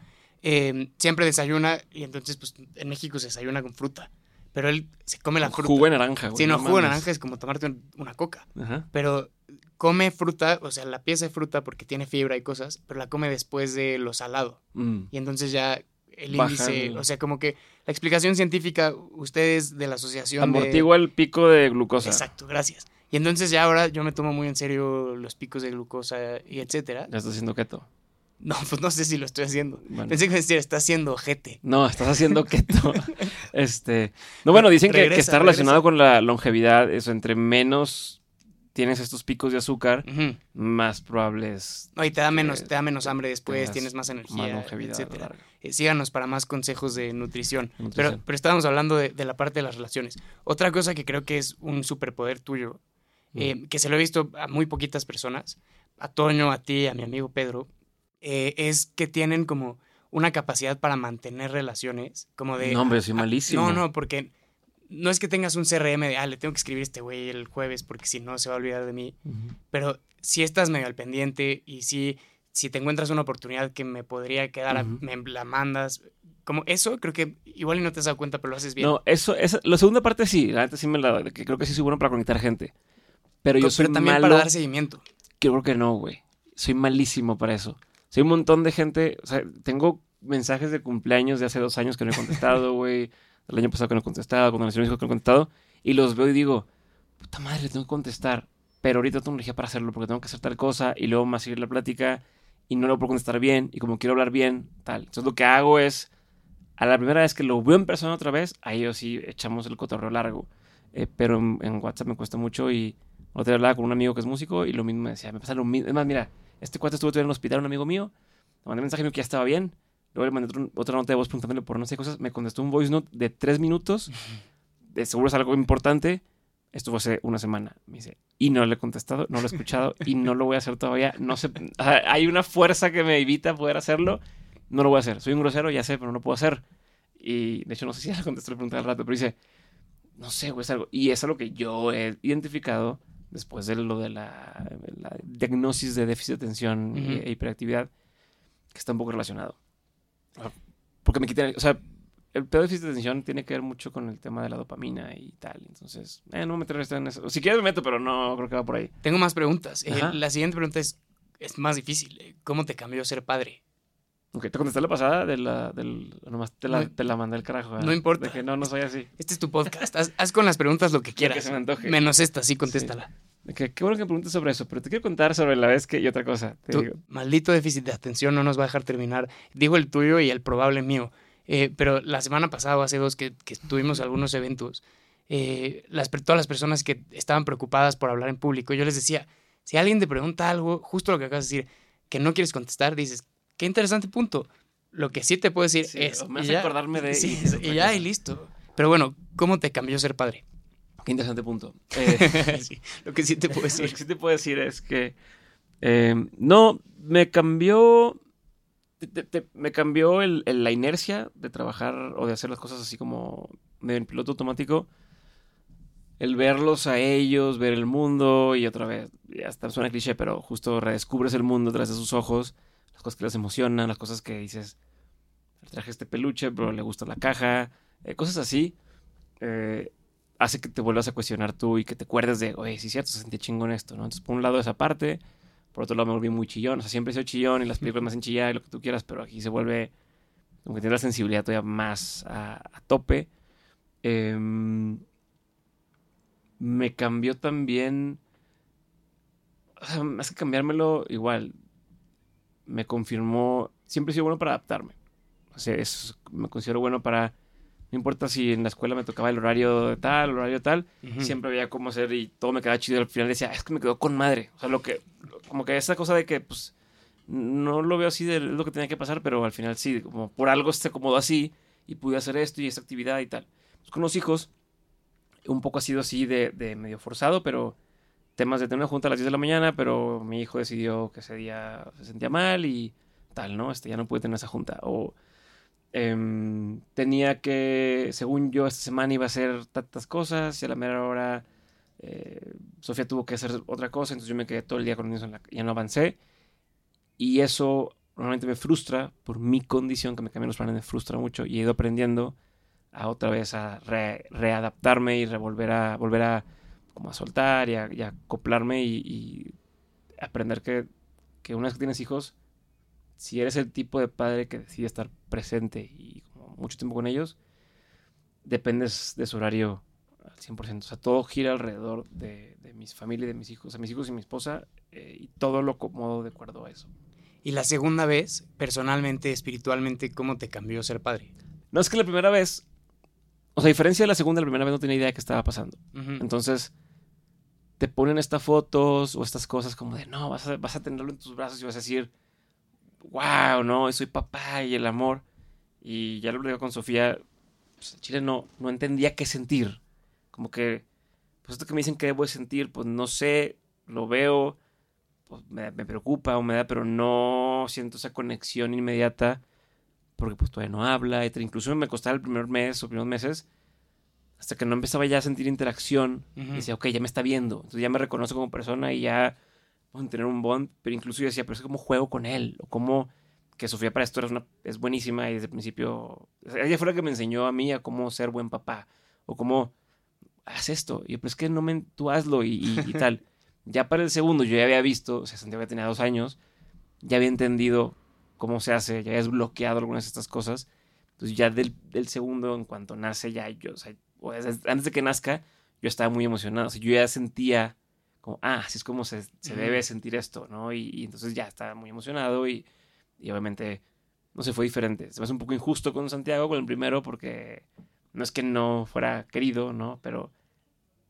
em, siempre desayuna y entonces pues en México se desayuna con fruta. Pero él se come la fruta. Jugo de naranja, güey. Sí, no, jugo de naranja es como tomarte una coca. Pero come fruta, o sea, la pieza de fruta porque tiene fibra y cosas, pero la come después de lo salado. Mm. Y entonces ya el índice, o sea, como que la explicación científica, ustedes de la asociación... Amortigua el pico de glucosa. Exacto, gracias. Y entonces ya ahora yo me tomo muy en serio los picos de glucosa y etcétera. ¿Ya estás haciendo keto? No, pues no sé si lo estoy haciendo. Pensé que decir, estás haciendo ojete. No, estás haciendo keto. este. No, bueno, dicen que, está relacionado con la longevidad. Eso, entre menos tienes estos picos de azúcar, más probables. No, y te da menos, te da menos hambre después, tienes más energía, etcétera. Eh, síganos para más consejos de nutrición. Pero, pero estábamos hablando de, la parte de las relaciones. Otra cosa que creo que es un superpoder tuyo, eh, que se lo he visto a muy poquitas personas, a Toño, a ti, a mi amigo Pedro, eh, es que tienen como una capacidad para mantener relaciones, como de... No, hombre, soy malísimo. No, no, porque no es que tengas un CRM de, ah, le tengo que escribir a este güey el jueves porque si no se va a olvidar de mí. Pero si estás medio al pendiente y si, si te encuentras una oportunidad que me podría quedar, me la mandas. Como eso, creo que igual y no te has dado cuenta, pero lo haces bien. No, eso, esa, la segunda parte sí, la neta sí me la, que creo que sí soy bueno para conectar gente. Pero yo soy pero también para dar seguimiento. Creo que no, güey. Soy malísimo para eso. Soy un montón de gente, o sea, tengo mensajes de cumpleaños de hace dos años que no he contestado, güey el año pasado que no he contestado, cuando nació mi hijo que no contestado, y los veo y digo, puta madre, tengo que contestar, pero ahorita tengo energía para hacerlo porque tengo que hacer tal cosa y luego más seguir la plática y no lo puedo contestar bien y como quiero hablar bien, tal. Entonces lo que hago es, a la primera vez que lo veo en persona otra vez, ahí yo sí echamos el cotorreo largo. Eh, pero en, en, WhatsApp me cuesta mucho y otra vez hablaba con un amigo que es músico y lo mismo me decía, me pasa lo mismo. Es más, mira, este cuate estuvo en el hospital, un amigo mío, le mandé mensaje que ya estaba bien, luego le mandé otro, otra nota de voz preguntándole por no sé cosas, me contestó un voice note de tres minutos, de seguro es algo importante, estuvo hace una semana, me dice, y no le he contestado, no lo he escuchado y no lo voy a hacer todavía, no sé, hay una fuerza que me evita poder hacerlo, no lo voy a hacer, soy un grosero, ya sé, pero no lo puedo hacer. Y de hecho no sé si ya le contestó la pregunta al rato, pero dice, no sé, güey, es algo, y es algo que yo he identificado después de lo de la, la diagnosis de déficit de atención uh -huh. e hiperactividad, que está un poco relacionado. Porque me quitan, o sea, el pedo de déficit de atención tiene que ver mucho con el tema de la dopamina y tal. Entonces, eh, no me meteré en eso. Si quieres me meto, pero no creo que va por ahí. Tengo más preguntas. Eh, la siguiente pregunta es, es más difícil. ¿Cómo te cambió ser padre? Ok, te contesté la pasada de la, del, nomás te la, no, te la mandé el carajo. ¿eh? No importa. De que no, no soy así. Este es tu podcast. haz, haz, con las preguntas lo que quieras. Lo que se me antoje. Menos esta, sí, contéstala. Sí. Que, qué bueno que me preguntes sobre eso, pero te quiero contar sobre la vez que y otra cosa. Te tu digo. maldito déficit de atención no nos va a dejar terminar. Digo el tuyo y el probable mío. Eh, pero la semana pasada hace dos que, que tuvimos algunos eventos, eh, las, todas las personas que estaban preocupadas por hablar en público, yo les decía, si alguien te pregunta algo, justo lo que acabas de decir, que no quieres contestar, dices, qué interesante punto. Lo que sí te puedo decir sí, es... Me hace acordarme de... Sí, y, y ya, y listo. Pero bueno, ¿cómo te cambió ser padre? Qué interesante punto. Eh, sí, lo que sí te puedo decir. Lo que sí te puedo decir es que... Eh, no, me cambió... Te, te, me cambió el, el, la inercia de trabajar o de hacer las cosas así como medio en piloto automático. El verlos a ellos, ver el mundo y otra vez, ya hasta suena cliché, pero justo redescubres el mundo tras de sus ojos, las cosas que les emocionan, las cosas que dices, traje este peluche, pero le gusta la caja, eh, cosas así, eh, hace que te vuelvas a cuestionar tú y que te acuerdes de, oye, sí, cierto, se sentía chingón esto, ¿no? Entonces, por un lado, esa parte, por otro lado, me volví muy chillón, o sea, siempre he sido chillón y las películas me hacen chillar y lo que tú quieras, pero aquí se vuelve, como que tiene la sensibilidad todavía más a, a tope. Eh, me cambió también, o sea, más que cambiármelo, igual, me confirmó, siempre he sido bueno para adaptarme. O sea, es, me considero bueno para no importa si en la escuela me tocaba el horario de tal, el horario tal, uh -huh. siempre veía cómo hacer y todo me quedaba chido. Y al final decía, es que me quedó con madre. O sea, lo que, como que esa cosa de que, pues, no lo veo así de lo que tenía que pasar, pero al final sí, como por algo se acomodó así y pude hacer esto y esta actividad y tal. Pues con los hijos, un poco ha sido así de, de medio forzado, pero temas de tener una junta a las 10 de la mañana, pero mi hijo decidió que ese día se sentía mal y tal, ¿no? Este ya no pude tener esa junta. O eh, tenía que, según yo, esta semana iba a hacer tantas cosas y a la mera hora eh, Sofía tuvo que hacer otra cosa, entonces yo me quedé todo el día con eso, ya no avancé. Y eso normalmente me frustra por mi condición, que me cambian los planes, me frustra mucho y he ido aprendiendo a otra vez a re, readaptarme y revolver a volver a como a soltar y a, y acoplarme y, y, aprender que, que una vez que tienes hijos si eres el tipo de padre que decide estar presente y como mucho tiempo con ellos, dependes de su horario al 100%. O sea, todo gira alrededor de, de mis familia y de mis hijos, o sea, mis hijos y mi esposa, eh, y todo lo acomodo de acuerdo a eso. Y la segunda vez, personalmente, espiritualmente, ¿cómo te cambió ser padre? No, es que la primera vez, o sea, a diferencia de la segunda, la primera vez no tenía idea de qué estaba pasando. Uh -huh. Entonces, te ponen estas fotos o estas cosas como de, no, vas a, vas a tenerlo en tus brazos y vas a decir, wow, no, soy papá y el amor. Y ya lo digo con Sofía, pues, Chile no, no entendía qué sentir. Como que, pues esto que me dicen que debo de sentir, pues no sé, lo veo, pues me, me, preocupa o me da, pero no siento esa conexión inmediata porque pues todavía no habla. Incluso me costaba el primer mes o primeros meses hasta que no empezaba ya a sentir interacción. Uh -huh. Y decía, ok, ya me está viendo. Entonces ya me reconoce como persona y ya tener un bond, pero incluso yo decía, pero es como juego con él, o como que Sofía para esto es, una, es buenísima y desde el principio, ella fue la que me enseñó a mí a cómo ser buen papá, o cómo, haz esto, y yo, pero es que no me, tú hazlo y, y, y tal. ya para el segundo yo ya había visto, o sea, Santiago tenía dos años, ya había entendido cómo se hace, ya había desbloqueado algunas de estas cosas, entonces ya del, del segundo, en cuanto nace, ya yo, o sea, antes de que nazca, yo estaba muy emocionado, o sea, yo ya sentía como, ah, así es como se, se debe sentir esto, ¿no? Y, y, entonces ya estaba muy emocionado y, y obviamente, no sé, fue diferente. Se me hace un poco injusto con Santiago, con el primero, porque no es que no fuera querido, ¿no? Pero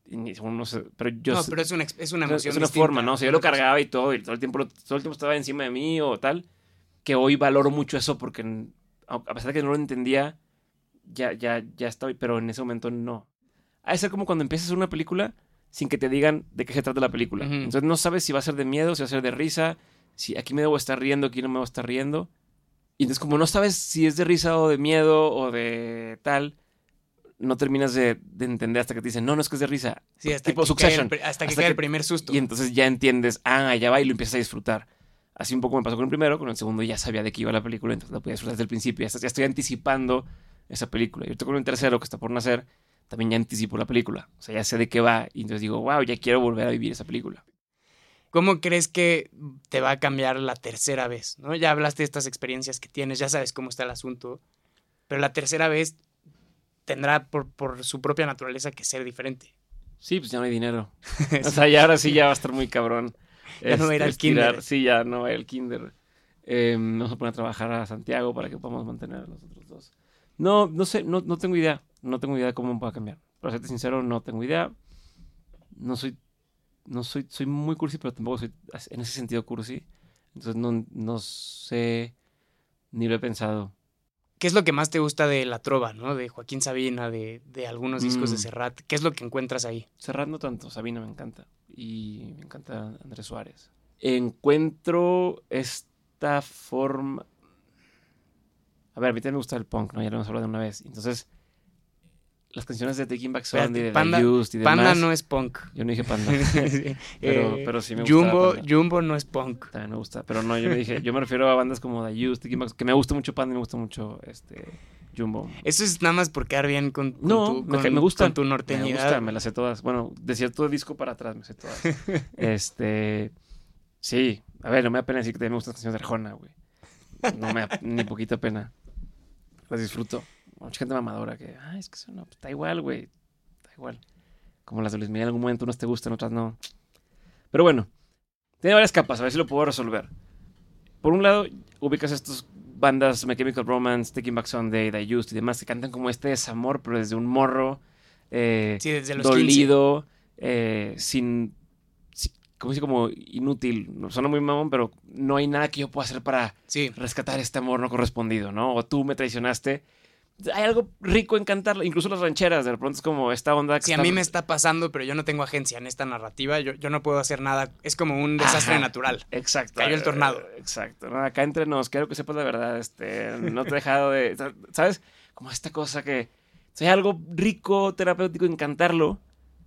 no sé, pero yo no, pero es una, es una emoción. Es una forma, ¿no? O sea, yo lo cargaba y todo, y todo el tiempo, todo el tiempo estaba encima de mí o tal, que hoy valoro mucho eso porque, a pesar de que no lo entendía, ya, ya, ya estoy, pero en ese momento no. Ha de ser como cuando empiezas una película sin que te digan de qué se trata la película. Entonces no sabes si va a ser de miedo, si va a ser de risa, si aquí me debo estar riendo, aquí no me debo estar riendo. Y entonces como no sabes si es de risa o de miedo o de tal, no terminas de, entender hasta que te dicen, no, no es que es de risa. Sí, hasta tipo que Succession. hasta que cae el primer susto. Y entonces ya entiendes, ah, ya va y lo empiezas a disfrutar. Así un poco me pasó con el primero, con el segundo ya sabía de qué iba la película, entonces la podía disfrutar desde el principio. Ya, ya estoy anticipando esa película. Y ahorita con el tercero, que está por nacer, también ya anticipo la película. O sea, ya sé de qué va. Y entonces digo, wow, ya quiero volver a vivir esa película. ¿Cómo crees que te va a cambiar la tercera vez? ¿no? Ya hablaste de estas experiencias que tienes, ya sabes cómo está el asunto. Pero la tercera vez tendrá por, por su propia naturaleza que ser diferente. Sí, pues ya no hay dinero. o sea, ya ahora sí ya va a estar muy cabrón. ya no va a ir al este, kinder. Sí, ya no va a ir al kinder. Eh, vamos a poner a trabajar a Santiago para que podamos mantener a los otros dos. No, no sé, no, no tengo idea. No tengo idea de cómo va a cambiar. Para serte sincero, no tengo idea. No soy, no soy, soy muy cursi, pero tampoco soy en ese sentido cursi. Entonces no, no sé, ni lo he pensado. ¿Qué es lo que más te gusta de La Trova, ¿no? De Joaquín Sabina, de, de algunos discos de mm. Serrat. ¿Qué es lo que encuentras ahí? Serrat no tanto, Sabina me encanta. Y me encanta Andrés Suárez. Encuentro esta forma... A ver, a mí también me gusta el punk, ¿no? Ya lo hemos hablado de una vez. Entonces, las canciones de Taking Back Sunday, de Panda, The Used y demás. Panda no es punk. Yo no dije Panda. pero, eh, pero sí me gusta. Jumbo, Jumbo no es punk. También me gusta. Pero no, yo me dije, yo me refiero a bandas como The Used, Taking Back que me gusta mucho Panda y me gusta mucho este Jumbo. Eso es nada más por quedar bien con, no, tu, con, me gusta, tu norteñidad. Me gusta, me las sé todas. Bueno, de cierto disco para atrás me sé todas. este, sí. A ver, no me da pena decir que también me gustan las canciones de Arjona, güey. No me da ni poquita pena. Las disfruto. Mucha gente mamadora que, ay, es que eso no, pues, está igual, güey igual. Como las de Luis Miguel, en algún momento unas te gustan, otras no. Pero bueno, tiene varias capas, a ver si lo puedo resolver. Por un lado, ubicas estas bandas My Chemical Romance, Taking Back Sunday, Die Used y demás, que cantan como este desamor, pero desde un morro, eh, dolido, eh, sin, como si como inútil. Suena muy mamón, pero no hay nada que yo pueda hacer para rescatar este amor no correspondido, ¿no? O tú me traicionaste hay algo rico en cantarlo, incluso las rancheras, de pronto es como esta onda que... Si a mí me está pasando, pero yo no tengo agencia en esta narrativa, yo, yo no puedo hacer nada, es como un desastre natural. Exacto. Cayó el tornado. Eh, exacto. acá entre nos, quiero que sepas la verdad, este, no te he dejado de... ¿Sabes? Como esta cosa que... hay algo rico, terapéutico en cantarlo,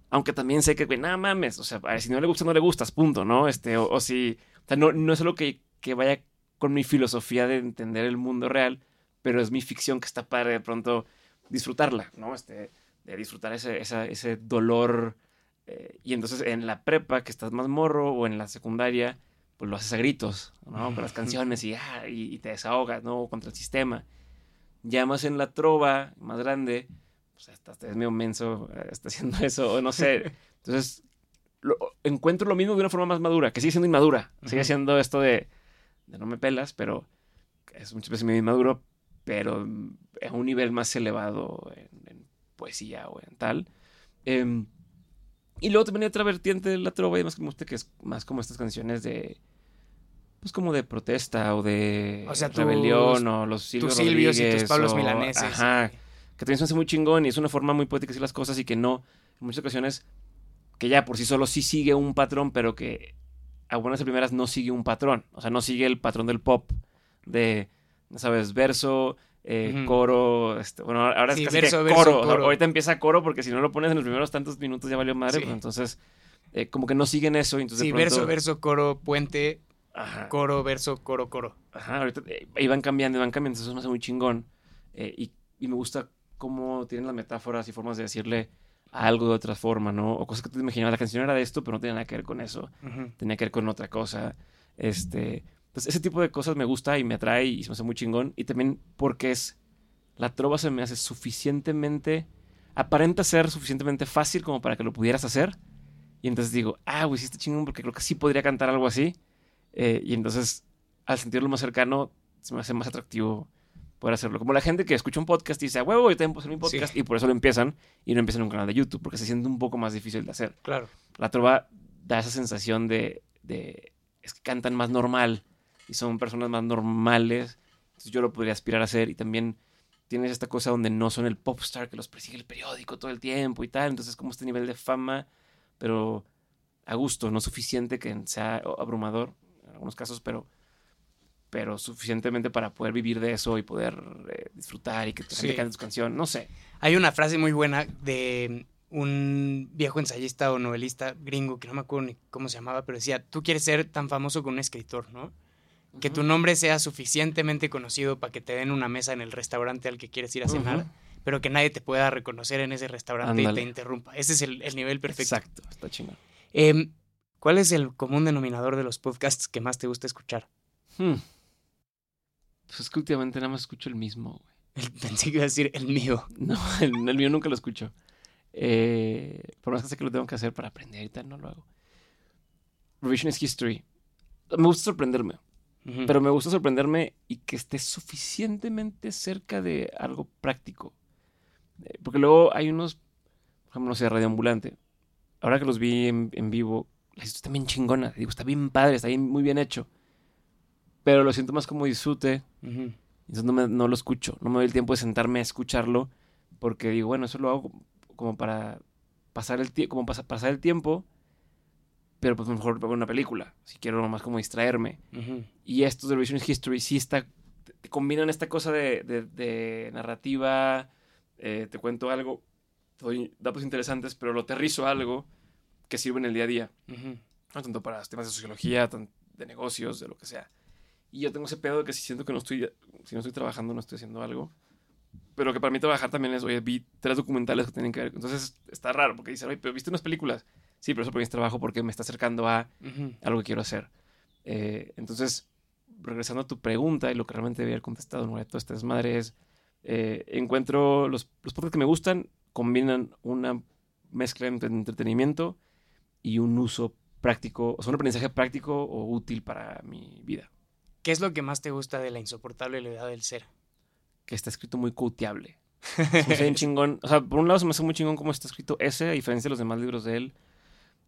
aunque también sé que, nada mames, o sea, si no le gusta, no le gustas, punto, ¿no? Este, o, si... O sea, no, no es algo que, que vaya con mi filosofía de entender el mundo real, pero es mi ficción que está padre de pronto disfrutarla, ¿no? Este, de disfrutar ese, ese dolor. Eh, y entonces en la prepa, que estás más morro, o en la secundaria, pues lo haces a gritos, ¿no? Con las canciones y, ah, y, te desahogas, ¿no? Contra el sistema. Ya más en la trova, más grande, pues hasta, es medio menso, eh, está haciendo eso, o no sé. Entonces, encuentro lo mismo de una forma más madura, que sigue siendo inmadura. Sigue siendo esto de, de no me pelas, pero es muchas veces medio inmaduro, pero a un nivel más elevado en, poesía o en tal. Em, y luego también hay otra vertiente de la trova y más como usted, que es más como estas canciones de. Pues como de protesta o de o sea, rebelión o los Silvios, tus Silvios y tus Pablos Milaneses. Ajá. Que también se hace muy chingón y es una forma muy poética de decir las cosas y que no, en muchas ocasiones, que ya por sí solo sí sigue un patrón, pero que a buenas y primeras no sigue un patrón. O sea, no sigue el patrón del pop de ¿sabes? Verso, eh, coro, este, bueno, ahora es casi que coro. ahorita empieza coro porque si no lo pones en los primeros tantos minutos ya valió madre, pues entonces eh, como que no siguen eso. Entonces sí, verso, verso, coro, puente, coro, verso, coro, coro. Ajá, ahorita eh, iban cambiando, iban cambiando, eso me hace muy chingón. y, y me gusta cómo tienen las metáforas y formas de decirle algo de otra forma, ¿no? O cosas que tú te imaginabas, la canción era de esto, pero no tenía nada que ver con eso. Tenía que ver con otra cosa. Este, entonces, ese tipo de cosas me gusta y me atrae y se me hace muy chingón. Y también porque es. La trova se me hace suficientemente. Aparenta ser suficientemente fácil como para que lo pudieras hacer. Y entonces digo, ah, güey, sí está chingón porque creo que sí podría cantar algo así. Eh, y entonces, al sentirlo más cercano, se me hace más atractivo poder hacerlo. Como la gente que escucha un podcast y dice, huevo, yo también puedo hacer mi podcast. Sí. Y por eso lo empiezan y no empiezan en un canal de YouTube porque se siente un poco más difícil de hacer. Claro. La trova da esa sensación de, de es que cantan más normal y son personas más normales. Entonces yo lo podría aspirar a hacer y también tienes esta cosa donde no son el pop star que los persigue el periódico todo el tiempo y tal. Entonces como este nivel de fama, pero a gusto, no suficiente que sea abrumador en algunos casos, pero pero suficientemente para poder vivir de eso y poder eh, disfrutar y que te Sí. cante tu canción, no sé. Hay una frase muy buena de un viejo ensayista o novelista gringo que no me acuerdo ni cómo se llamaba, pero decía, tú quieres ser tan famoso como un escritor, ¿no? Que tu nombre sea suficientemente conocido para que te den una mesa en el restaurante al que quieres ir a cenar, pero que nadie te pueda reconocer en ese restaurante y te interrumpa. Ese es el, el nivel perfecto. Exacto, está chingón. Em, ¿Cuál es el común denominador de los podcasts que más te gusta escuchar? Hmm. Pues es que últimamente nada más escucho el mismo, güey. Pensé que iba a decir el mío. No, el, el mío nunca lo escucho. Eh, por más que sé que lo tengo que hacer para aprender y tal, no lo hago. Revisionist History. Me gusta sorprenderme, Pero me gusta sorprenderme y que esté suficientemente cerca de algo práctico. Eh, porque luego hay unos, por ejemplo, no sé, Radioambulante. Ahora que los vi en, en vivo, la historia está bien chingona. Digo, está bien padre, está bien, muy bien hecho. Pero lo siento más como disfrute entonces no, me- no lo escucho, no me doy el tiempo de sentarme a escucharlo porque digo, bueno, eso lo hago como- para pasar el, como pasa- pasar el tiempo, pero pues mejor ver una película, si quiero nomás como distraerme. Ujú. Y estos de Revisionist History sí está, te- combinan esta cosa de, de- de narrativa, eh, te cuento algo, te doy datos interesantes, pero lo aterrizo a algo que sirve en el día a día. Ujú. ¿no? tanto para temas de sociología, de negocios, de lo que sea. Y yo tengo ese pedo de que si siento que no estoy, si no estoy trabajando, no estoy haciendo algo. Pero que para mí trabajar también es, oye, vi tres documentales que tienen que ver. Entonces está raro, porque dicen, oye, pero viste unas películas. Sí, pero eso para mí es trabajo porque me está acercando a algo que quiero hacer. Eh, entonces, regresando a tu pregunta y lo que realmente debía haber contestado en lugar de todo este desmadre es, eh, encuentro los, los podcasts que me gustan, combinan una mezcla entre entretenimiento y un uso práctico, o sea, un aprendizaje práctico o útil para mi vida. ¿Qué es lo que más te gusta de la insoportable levedad del ser? Que está escrito muy coteable. Se me hace bien chingón. O sea, por un lado se me hace muy chingón cómo está escrito ese, a diferencia de los demás libros de él,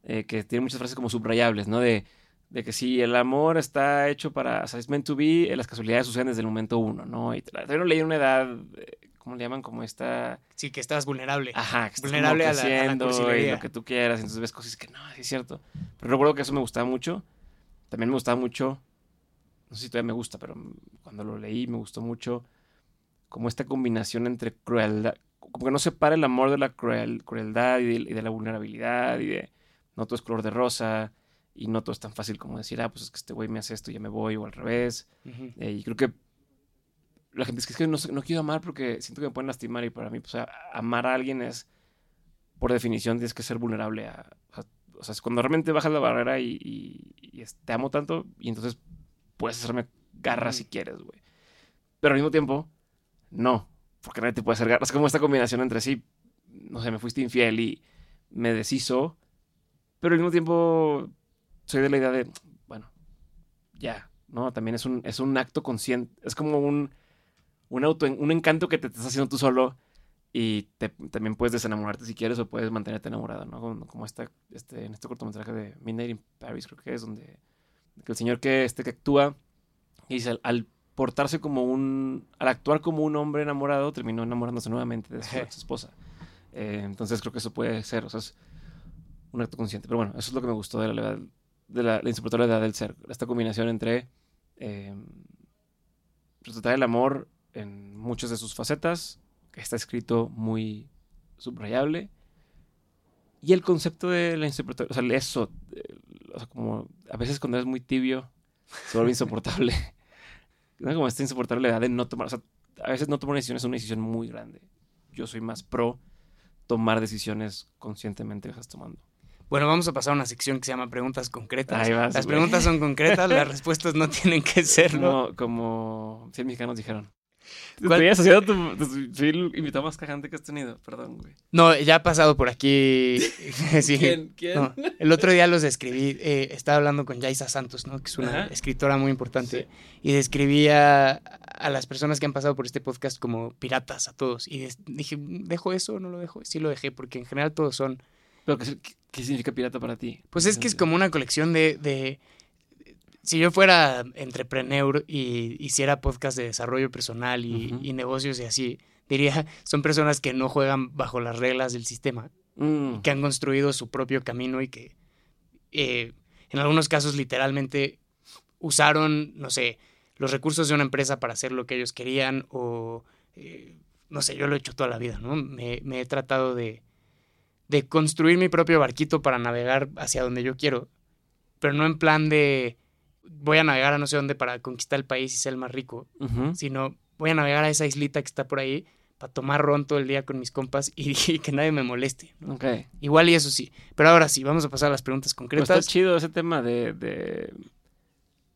eh, que tiene muchas frases como subrayables, ¿no? De, de que si el amor está hecho para, o sea, es meant to be, las casualidades suceden desde el momento uno, ¿no? Y todavía no leí en una edad, eh, ¿cómo le llaman? Como esta... Sí, que estás vulnerable. Ajá, que estás Vulnerable a la- a la creciendo y lo que tú quieras, entonces ves cosas que no, sí es cierto. Pero recuerdo que eso me gustaba mucho. También me gustaba mucho, no sé si todavía me gusta, pero cuando lo leí me gustó mucho como esta combinación entre crueldad, como que no separa el amor de la cruel- crueldad y de, y de la vulnerabilidad y de no todo es color de rosa y no todo es tan fácil como decir, ah, pues es que este güey me hace esto y ya me voy o al revés. Eh, y creo que la gente es que, es que no, no quiero amar porque siento que me pueden lastimar y para mí, pues, a- amar a alguien es, por definición, tienes que ser vulnerable a... O sea, o sea, es cuando realmente bajas la barrera y, y- y es- te amo tanto y entonces puedes hacerme garras si quieres, güey. Pero al mismo tiempo, no, porque nadie te puede hacer garras. Es como esta combinación entre sí, no sé, me fuiste infiel y me deshizo, pero al mismo tiempo soy de la idea de, bueno, ya, ¿no? También es un, es un acto consciente, es como un, un, auto, un encanto que te estás haciendo tú solo y te- también puedes desenamorarte si quieres o puedes mantenerte enamorado, ¿no? Como, como esta, este, en este cortometraje de Midnight in Paris, creo que es, donde el señor que, este, que actúa y dice, al, al portarse como un, al actuar como un hombre enamorado, terminó enamorándose nuevamente de su ex esposa. Eh, entonces creo que eso puede ser, o sea, es un acto consciente. Pero bueno, eso es lo que me gustó de la, levedad- de la, la insoportable edad del ser. Esta combinación entre eh, retratar el amor en muchas de sus facetas, que está escrito muy subrayable, y el concepto de la insoportable, o sea, eso, o sea, como a veces cuando eres muy tibio, se vuelve insoportable. Como esta insoportable edad de no tomar, o sea, a veces no tomar decisión es una decisión muy grande. Yo soy más pro tomar decisiones conscientemente que estás tomando. Bueno, vamos a pasar a una sección que se llama preguntas concretas. Ahí vas, Las güey. preguntas son concretas, las respuestas no tienen que serlo. Como, como 100 mexicanos dijeron. ¿Cuál? estoy asociando tu, tu- el invitado más cajante que has tenido. Perdón, güey. No, ya ha pasado por aquí. sí. ¿Quién? ¿Quién? No, el otro día los describí, eh, estaba hablando con Yaisa Santos, ¿no? Que es una Ajá. escritora muy importante. Y describía a las personas que han pasado por este podcast como piratas a todos. Y dije, ¿dejo eso o no lo dejo? Sí lo dejé, porque en general todos son. Pero, ¿qué, significa pirata para ti? Pues es que es como una colección de. de- si yo fuera entrepreneur y hiciera podcast de desarrollo personal y, negocios y así, diría, son personas que no juegan bajo las reglas del sistema. Mm, que han construido su propio camino y que eh, en algunos casos literalmente usaron, no sé, los recursos de una empresa para hacer lo que ellos querían o, eh, no sé, yo lo he hecho toda la vida, ¿no? Me, me he tratado de, de construir mi propio barquito para navegar hacia donde yo quiero, pero no en plan de voy a navegar a no sé dónde para conquistar el país y ser el más rico, sino voy a navegar a esa islita que está por ahí para tomar ron todo el día con mis compas y, y que nadie me moleste. Igual y eso sí. Pero ahora sí, vamos a pasar a las preguntas Pero está concretas. chido ese tema de... de...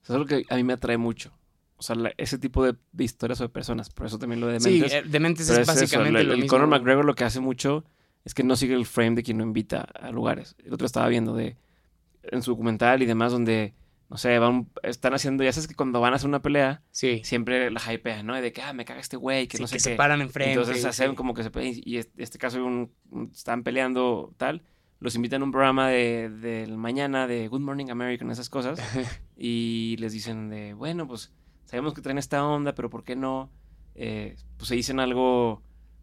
o sea, es lo que a mí me atrae mucho. O sea, la- ese tipo de, de historias o de personas. Por eso también lo de sí, Dementes. eh, Dementes Pero es es eso, básicamente lo el mismo. Conor McGregor lo que hace mucho es que no sigue el frame de quien lo invita a lugares. El otro estaba viendo de en su documental y demás donde, no sé, van, están haciendo, ya sabes que cuando van a hacer una pelea, Sí, siempre la hypean, ¿no? De que, ah, me caga este güey, que sí, no sé que qué. se paran enfrente. Entonces hacen sí. como que se pe- y este, este caso un, están peleando tal, los invitan a un programa de, del mañana de Good Morning American, esas cosas, y les dicen de, bueno, pues sabemos que traen esta onda, pero ¿por qué no? Eh, pues se dicen algo,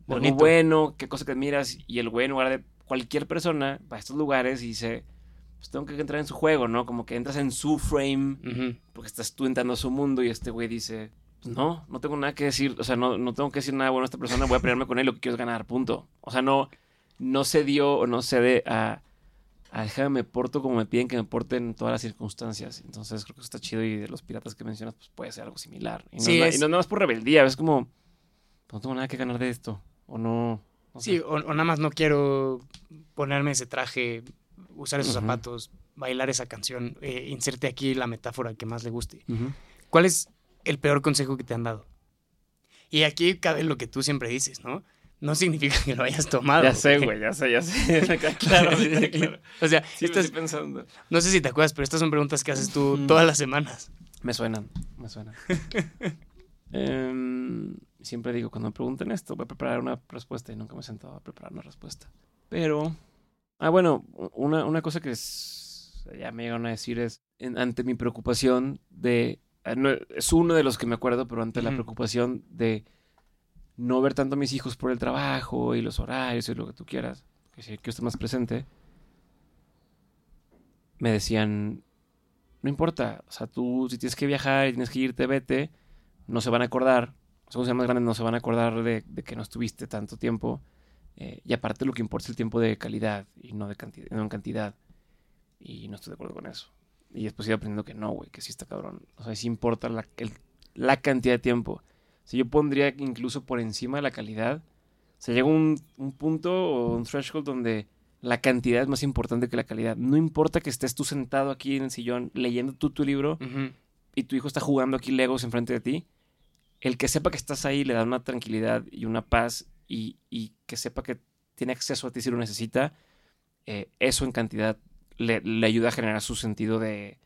algo Bonito. bueno, qué cosa que admiras, y el güey en lugar de cualquier persona va a estos lugares y dice, pues tengo que entrar en su juego, ¿no? Como que entras en su frame Ujú. porque estás tú entrando a su mundo y este güey dice, pues no, no tengo nada que decir, o sea, no, no tengo que decir nada bueno a esta persona, voy a pelearme con él, lo que quiero es ganar, punto. O sea, no, no se dio o no cede a, a déjame me porto como me piden que me porte en todas las circunstancias. Entonces creo que está chido y de los piratas que mencionas, pues puede ser algo similar. Y no, Sí, es, es- y no nada más por rebeldía, es como, pues, no tengo nada que ganar de esto, o no. no sé. Sí, o, o nada más no quiero ponerme ese traje, usar esos zapatos, bailar esa canción. Eh, inserte aquí la metáfora que más le guste. ¿Cuál es el peor consejo que te han dado? Y aquí cabe lo que tú siempre dices, ¿no? No significa que lo hayas tomado. Ya sé, güey, ya sé, ya sé. Claro, sí, claro. O sea, Sí, estoy pensando. no sé si te acuerdas, pero estas son preguntas que haces tú todas las semanas. Me suenan, me suenan. Em, siempre digo, cuando me pregunten esto, voy a preparar una respuesta y nunca me he sentado a preparar una respuesta. Pero, ah, bueno, una, una cosa que es- ya me llegaron a decir es, en- ante mi preocupación de, ah, no, es uno de los que me acuerdo, pero ante la preocupación de no ver tanto a mis hijos por el trabajo y los horarios y lo que tú quieras, que sí, que esté más presente, me decían, no importa, o sea, tú si tienes que viajar y tienes que irte, vete, no se van a acordar, según sean más grandes, no se van a acordar de, de que no estuviste tanto tiempo. eh, y aparte lo que importa es el tiempo de calidad y no de cantidad, no en cantidad. Y no estoy de acuerdo con eso. Y después iba aprendiendo que no, güey, que sí está cabrón. O sea, sí importa la, el- la cantidad de tiempo. Si yo pondría incluso por encima de la calidad, se llega un, un punto o un threshold donde la cantidad es más importante que la calidad. No importa que estés tú sentado aquí en el sillón leyendo tú tu libro Ujú. y tu hijo está jugando aquí Legos enfrente de ti, el que sepa que estás ahí le da una tranquilidad y una paz y, y que sepa que tiene acceso a ti si lo necesita, eh, eso en cantidad le, le ayuda a generar su sentido de,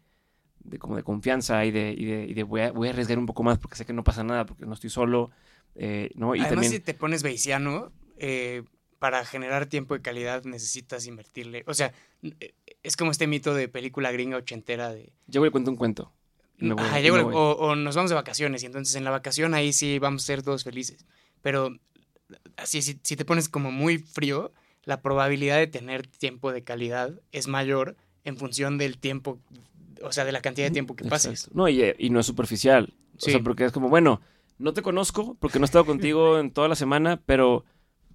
de como de confianza y de, y de, y de voy, a, voy a arriesgar un poco más porque sé que no pasa nada, porque no estoy solo, eh, ¿no? Y Además, también... si te pones beiciano, eh, para generar tiempo de calidad necesitas invertirle. O sea, eh, es como este mito de película gringa ochentera de... Llego y le cuento un cuento. Voy, Ajá, voy. o, o nos vamos de vacaciones y entonces en la vacación ahí sí vamos a ser todos felices. Pero así, si, si te pones como muy frío, la probabilidad de tener tiempo de calidad es mayor en función del tiempo, o sea, de la cantidad de tiempo que pases. Exacto. No, y, y no es superficial. O sea, porque es como, bueno, no te conozco porque no he estado contigo en toda la semana, pero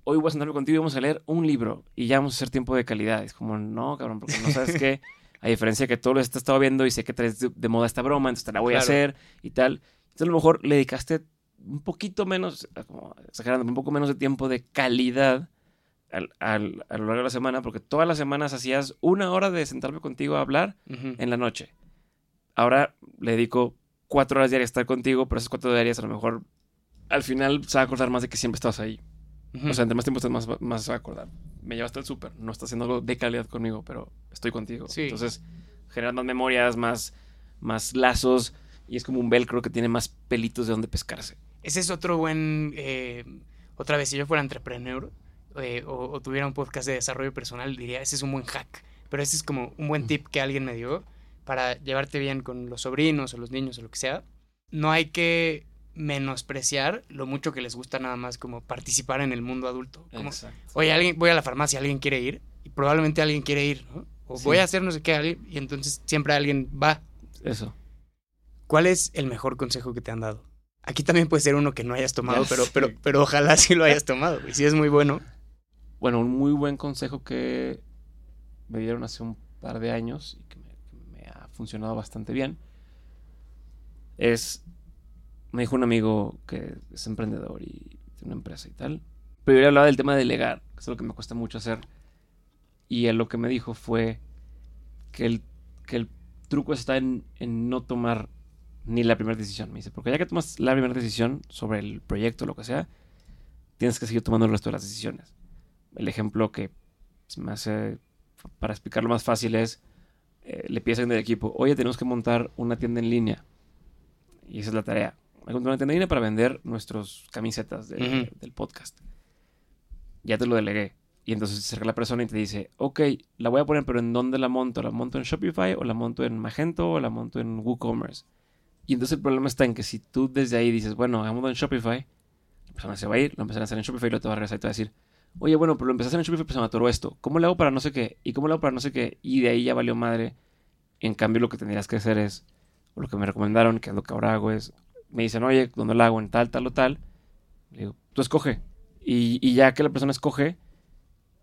hoy voy a sentarme contigo y vamos a leer un libro y ya vamos a hacer tiempo de calidad. Es como, no, cabrón, porque no sabes qué. A diferencia de que todo lo has estado viendo y sé que traes de, de moda esta broma, entonces te la voy a hacer y tal. Entonces a lo mejor le dedicaste un poquito menos, como exagerando, un poco menos de tiempo de calidad al- al- a lo largo de la semana, porque todas las semanas hacías una hora de sentarme contigo a hablar en la noche. Ahora le dedico cuatro horas diarias a estar contigo, pero esas cuatro horas diarias a lo mejor al final se va a acordar más de que siempre estabas ahí. O sea, entre más tiempo estás más, más a acordar. Me llevaste al súper, no estás haciendo algo de calidad conmigo, pero estoy contigo. Sí. Entonces, generas más memorias, más, más lazos, y es como un velcro que tiene más pelitos de donde pescarse. Ese es otro buen. eh, otra vez, si yo fuera entrepreneur eh, o, o tuviera un podcast de desarrollo personal, diría: ese es un buen hack. Pero ese es como un buen tip que alguien me dio para llevarte bien con los sobrinos o los niños o lo que sea. No hay que menospreciar lo mucho que les gusta nada más como participar en el mundo adulto. Como, oye, alguien, voy a la farmacia, alguien quiere ir y probablemente alguien quiere ir, ¿no? O Sí. voy a hacer no sé qué, y entonces siempre alguien va. Eso. ¿Cuál es el mejor consejo que te han dado? Aquí también puede ser uno que no hayas tomado, pero, pero, pero ojalá sí lo hayas tomado. Y si es muy bueno. Bueno, un muy buen consejo que me dieron hace un par de años y que me, que me ha funcionado bastante bien es, me dijo un amigo que es emprendedor y tiene una empresa y tal, pero yo le hablaba del tema de delegar, que es lo que me cuesta mucho hacer, y él lo que me dijo fue que el, que el truco está en, en no tomar ni la primera decisión, me dice, porque ya que tomas la primera decisión sobre el proyecto lo que sea, tienes que seguir tomando el resto de las decisiones. El ejemplo que se me hace para explicarlo más fácil es, eh, le pides a del equipo, oye, tenemos que montar una tienda en línea. Y esa es la tarea. En línea para vender nuestras camisetas de- del podcast. Ya te lo delegué. Y entonces se acerca la persona y te dice, ok, la voy a poner, pero ¿en dónde la monto? ¿La monto en Shopify o la monto en Magento o la monto en WooCommerce? Y entonces el problema está en que si tú desde ahí dices, bueno, hagámoslo en Shopify, la persona se va a ir, lo empezarán a hacer en Shopify y luego te va a regresar y te va a decir, oye, bueno, pero lo hacer en Shopify, pues se me atoró esto. ¿Cómo le hago para no sé qué? ¿Y cómo le hago para no sé qué? Y de ahí ya valió madre. En cambio, lo que tendrías que hacer es, o lo que me recomendaron, que es lo que ahora hago, es, me dicen, oye, ¿dónde lo hago? En tal, tal o tal. Le digo, tú escoge. Y, y ya que la persona escoge,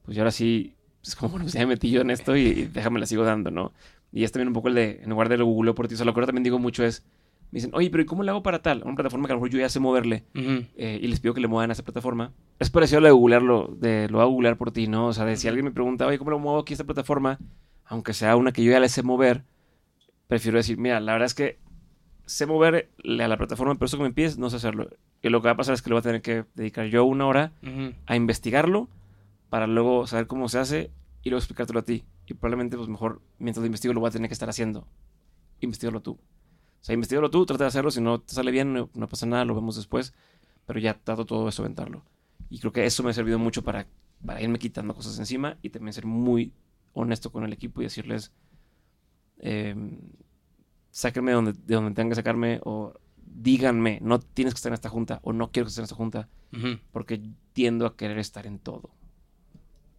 pues ahora sí, es como, bueno, pues ya me metí yo en esto y, y déjame la sigo dando, ¿no? Y es también un poco el de, en lugar de lo googleo por ti, o sea, lo que ahora también digo mucho es, me dicen, oye, pero ¿y cómo le hago para tal? Una plataforma que a lo mejor yo ya sé moverle Ujú. eh, y les pido que le muevan a esa plataforma. Es parecido a lo de googlearlo, de lo a googlear por ti, ¿no? O sea, de si alguien me pregunta, oye, ¿cómo lo muevo aquí a esta plataforma? Aunque sea una que yo ya le sé mover, prefiero decir, mira, la verdad es que sé moverle a la plataforma, pero eso que me pides, no sé hacerlo. Y lo que va a pasar es que le voy a tener que dedicar yo una hora a investigarlo para luego saber cómo se hace y luego explicártelo a ti. Y probablemente, pues mejor, mientras lo investigo, lo voy a tener que estar haciendo. Investígalo tú. O sea, investigalo tú, trata de hacerlo. Si no te sale bien, no, no pasa nada, lo vemos después. Pero ya trato todo eso, aventarlo. Y creo que eso me ha servido mucho para, para irme quitando cosas encima y también ser muy honesto con el equipo y decirles, eh, sáquenme de donde, de donde tengan que sacarme o díganme, no tienes que estar en esta junta o no quiero que estés en esta junta porque tiendo a querer estar en todo.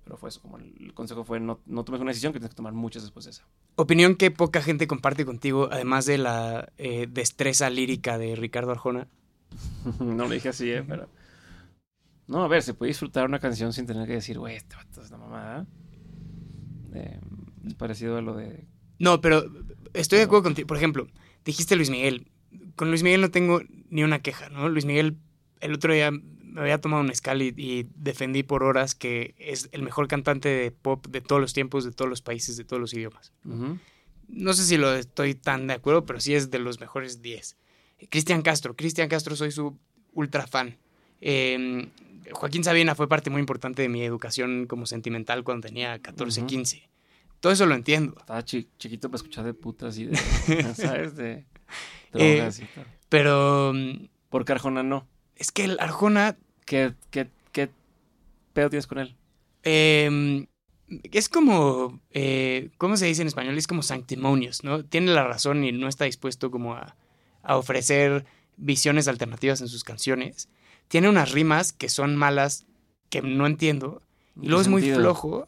Pero fue eso, como el, consejo fue no, no tomes una decisión que tienes que tomar muchas después de esa. Opinión que poca gente comparte contigo, además de la eh, destreza lírica de Ricardo Arjona. no lo dije así, ¿eh? Pero... No, a ver, se puede disfrutar una canción sin tener que decir, güey, este vato es una mamada. Eh, es parecido a lo de... No, pero estoy de acuerdo contigo. Por ejemplo, dijiste Luis Miguel. Con Luis Miguel no tengo ni una queja, ¿no? Luis Miguel el otro día me había tomado un mezcal y, y defendí por horas que es el mejor cantante de pop de todos los tiempos, de todos los países, de todos los idiomas. No sé si lo estoy tan de acuerdo, pero sí es de los mejores 10. Cristian Castro. Cristian Castro soy su ultra fan. Eh, Joaquín Sabina fue parte muy importante de mi educación como sentimental cuando tenía 14, Ujú. 15. Todo eso lo entiendo. Estaba chi- chiquito para escuchar de putas y de... ¿Sabes? De Eh, drogas y tal. Pero Porque Arjona no. es que el Arjona ¿Qué, qué, qué pedo tienes con él? eh, es como, eh, ¿cómo se dice en español? Es como sanctimonious, ¿no? Tiene la razón y no está dispuesto como a, a ofrecer visiones alternativas en sus canciones. Tiene unas rimas que son malas, que no entiendo. ¿En Y luego es muy sentido? flojo.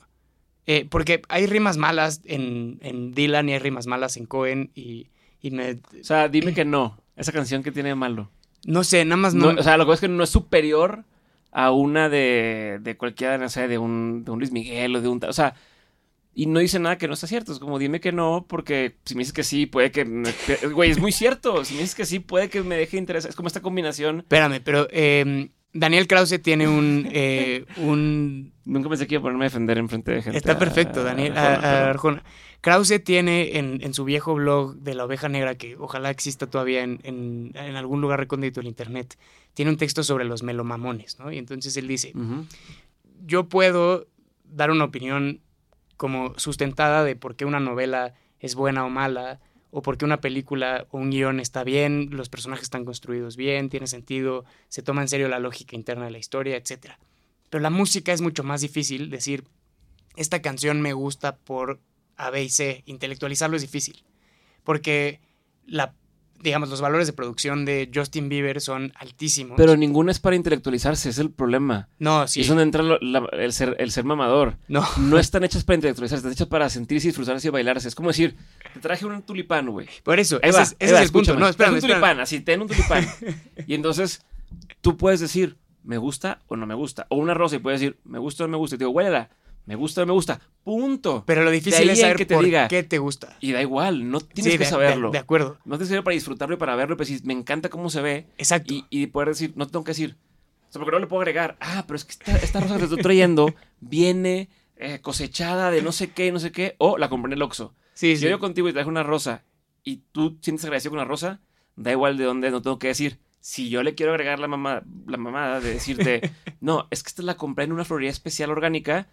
Eh, porque hay rimas malas en, en Dylan y hay rimas malas en Cohen y, y me... O sea, dime que no. Esa canción que tiene de malo. No sé, nada más no... No, o sea, lo que es que no es superior a una de, de cualquiera, no sé, de un, de un Luis Miguel o de un... O sea, y no dice nada que no está cierto. Es como, dime que no, porque si me dices que sí, puede que... me- Güey, es muy cierto. Si me dices que sí, puede que me deje interesar. Es como esta combinación. Espérame, pero eh, Daniel Krause tiene un... eh, un Nunca pensé que iba a ponerme a defender enfrente de gente. Está a- perfecto, Daniel. a a- Arjona, a pero- Arjona. Krause tiene en, en su viejo blog de la oveja negra, que ojalá exista todavía en, en- en algún lugar recóndito del internet, tiene un texto sobre los melomamones, ¿no? Y entonces él dice, yo puedo dar una opinión como sustentada de por qué una novela es buena o mala, o por qué una película o un guion está bien, los personajes están construidos bien, tiene sentido, se toma en serio la lógica interna de la historia, etc. Pero la música es mucho más difícil decir, esta canción me gusta por A, B y C, intelectualizarlo es difícil, porque la, digamos, los valores de producción de Justin Bieber son altísimos. Pero ninguna es para intelectualizarse, es el problema. no, Y sí, es donde entra lo- la- el, ser, el ser mamador. no, No están hechas para intelectualizarse, están hechas para sentirse, disfrutarse y bailarse. Es como decir, te traje un tulipán, güey. por eso, ese es, ese va, es el punto. No, espérame, un espérame. tulipán, así, ten un tulipán. y entonces tú puedes decir, me gusta o no me gusta. O una rosa y puedes decir, me gusta o no me gusta. Y te digo, huélela, me gusta o me gusta. Punto. Pero lo difícil es saber que te por diga. qué te gusta. Y da igual, no tienes Sí, que de- saberlo. De, de acuerdo. No tienes que saber para disfrutarlo y para verlo, pero si me encanta cómo se ve. Exacto. Y, y poder decir, no tengo que decir, o sea, porque no le puedo agregar, ah, pero es que esta, esta rosa que te estoy trayendo viene eh, cosechada de no sé qué, no sé qué, o la compré en el Oxxo. sí, Si sí. yo llego contigo y te traje una rosa y tú sientes agradecido con la rosa, da igual de dónde, no tengo que decir. Si yo le quiero agregar la mamá, la mamada de decirte, no, es que esta la compré en una florería especial orgánica,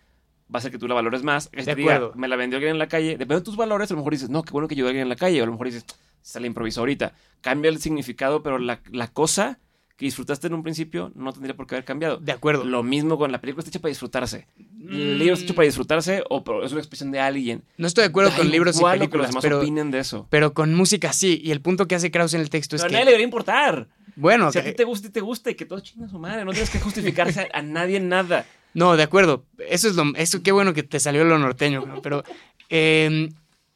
va a ser que tú la valores más. Que De te diga, acuerdo. me la vendió alguien en la calle. Depende de tus valores, a lo mejor dices, no, qué bueno que ayudó a alguien en la calle. O a lo mejor dices, se la improvisó ahorita. Cambia el significado, pero la, la cosa que disfrutaste en un principio no tendría por qué haber cambiado. De acuerdo. Lo mismo con la película está hecha para disfrutarse. El libro está hecho para disfrutarse o es una expresión de alguien. No estoy de acuerdo con libros y que películas, demás pero, opinen de eso. pero con música sí. Y el punto que hace Krause en el texto es Pero a que. nadie le debería importar. Bueno, Si a que- ti te gusta y te gusta y que todo chinga su madre. No tienes que justificarse a, a nadie en nada. No, de acuerdo. Eso es lo. Eso, qué bueno que te salió lo norteño, ¿no? Pero eh,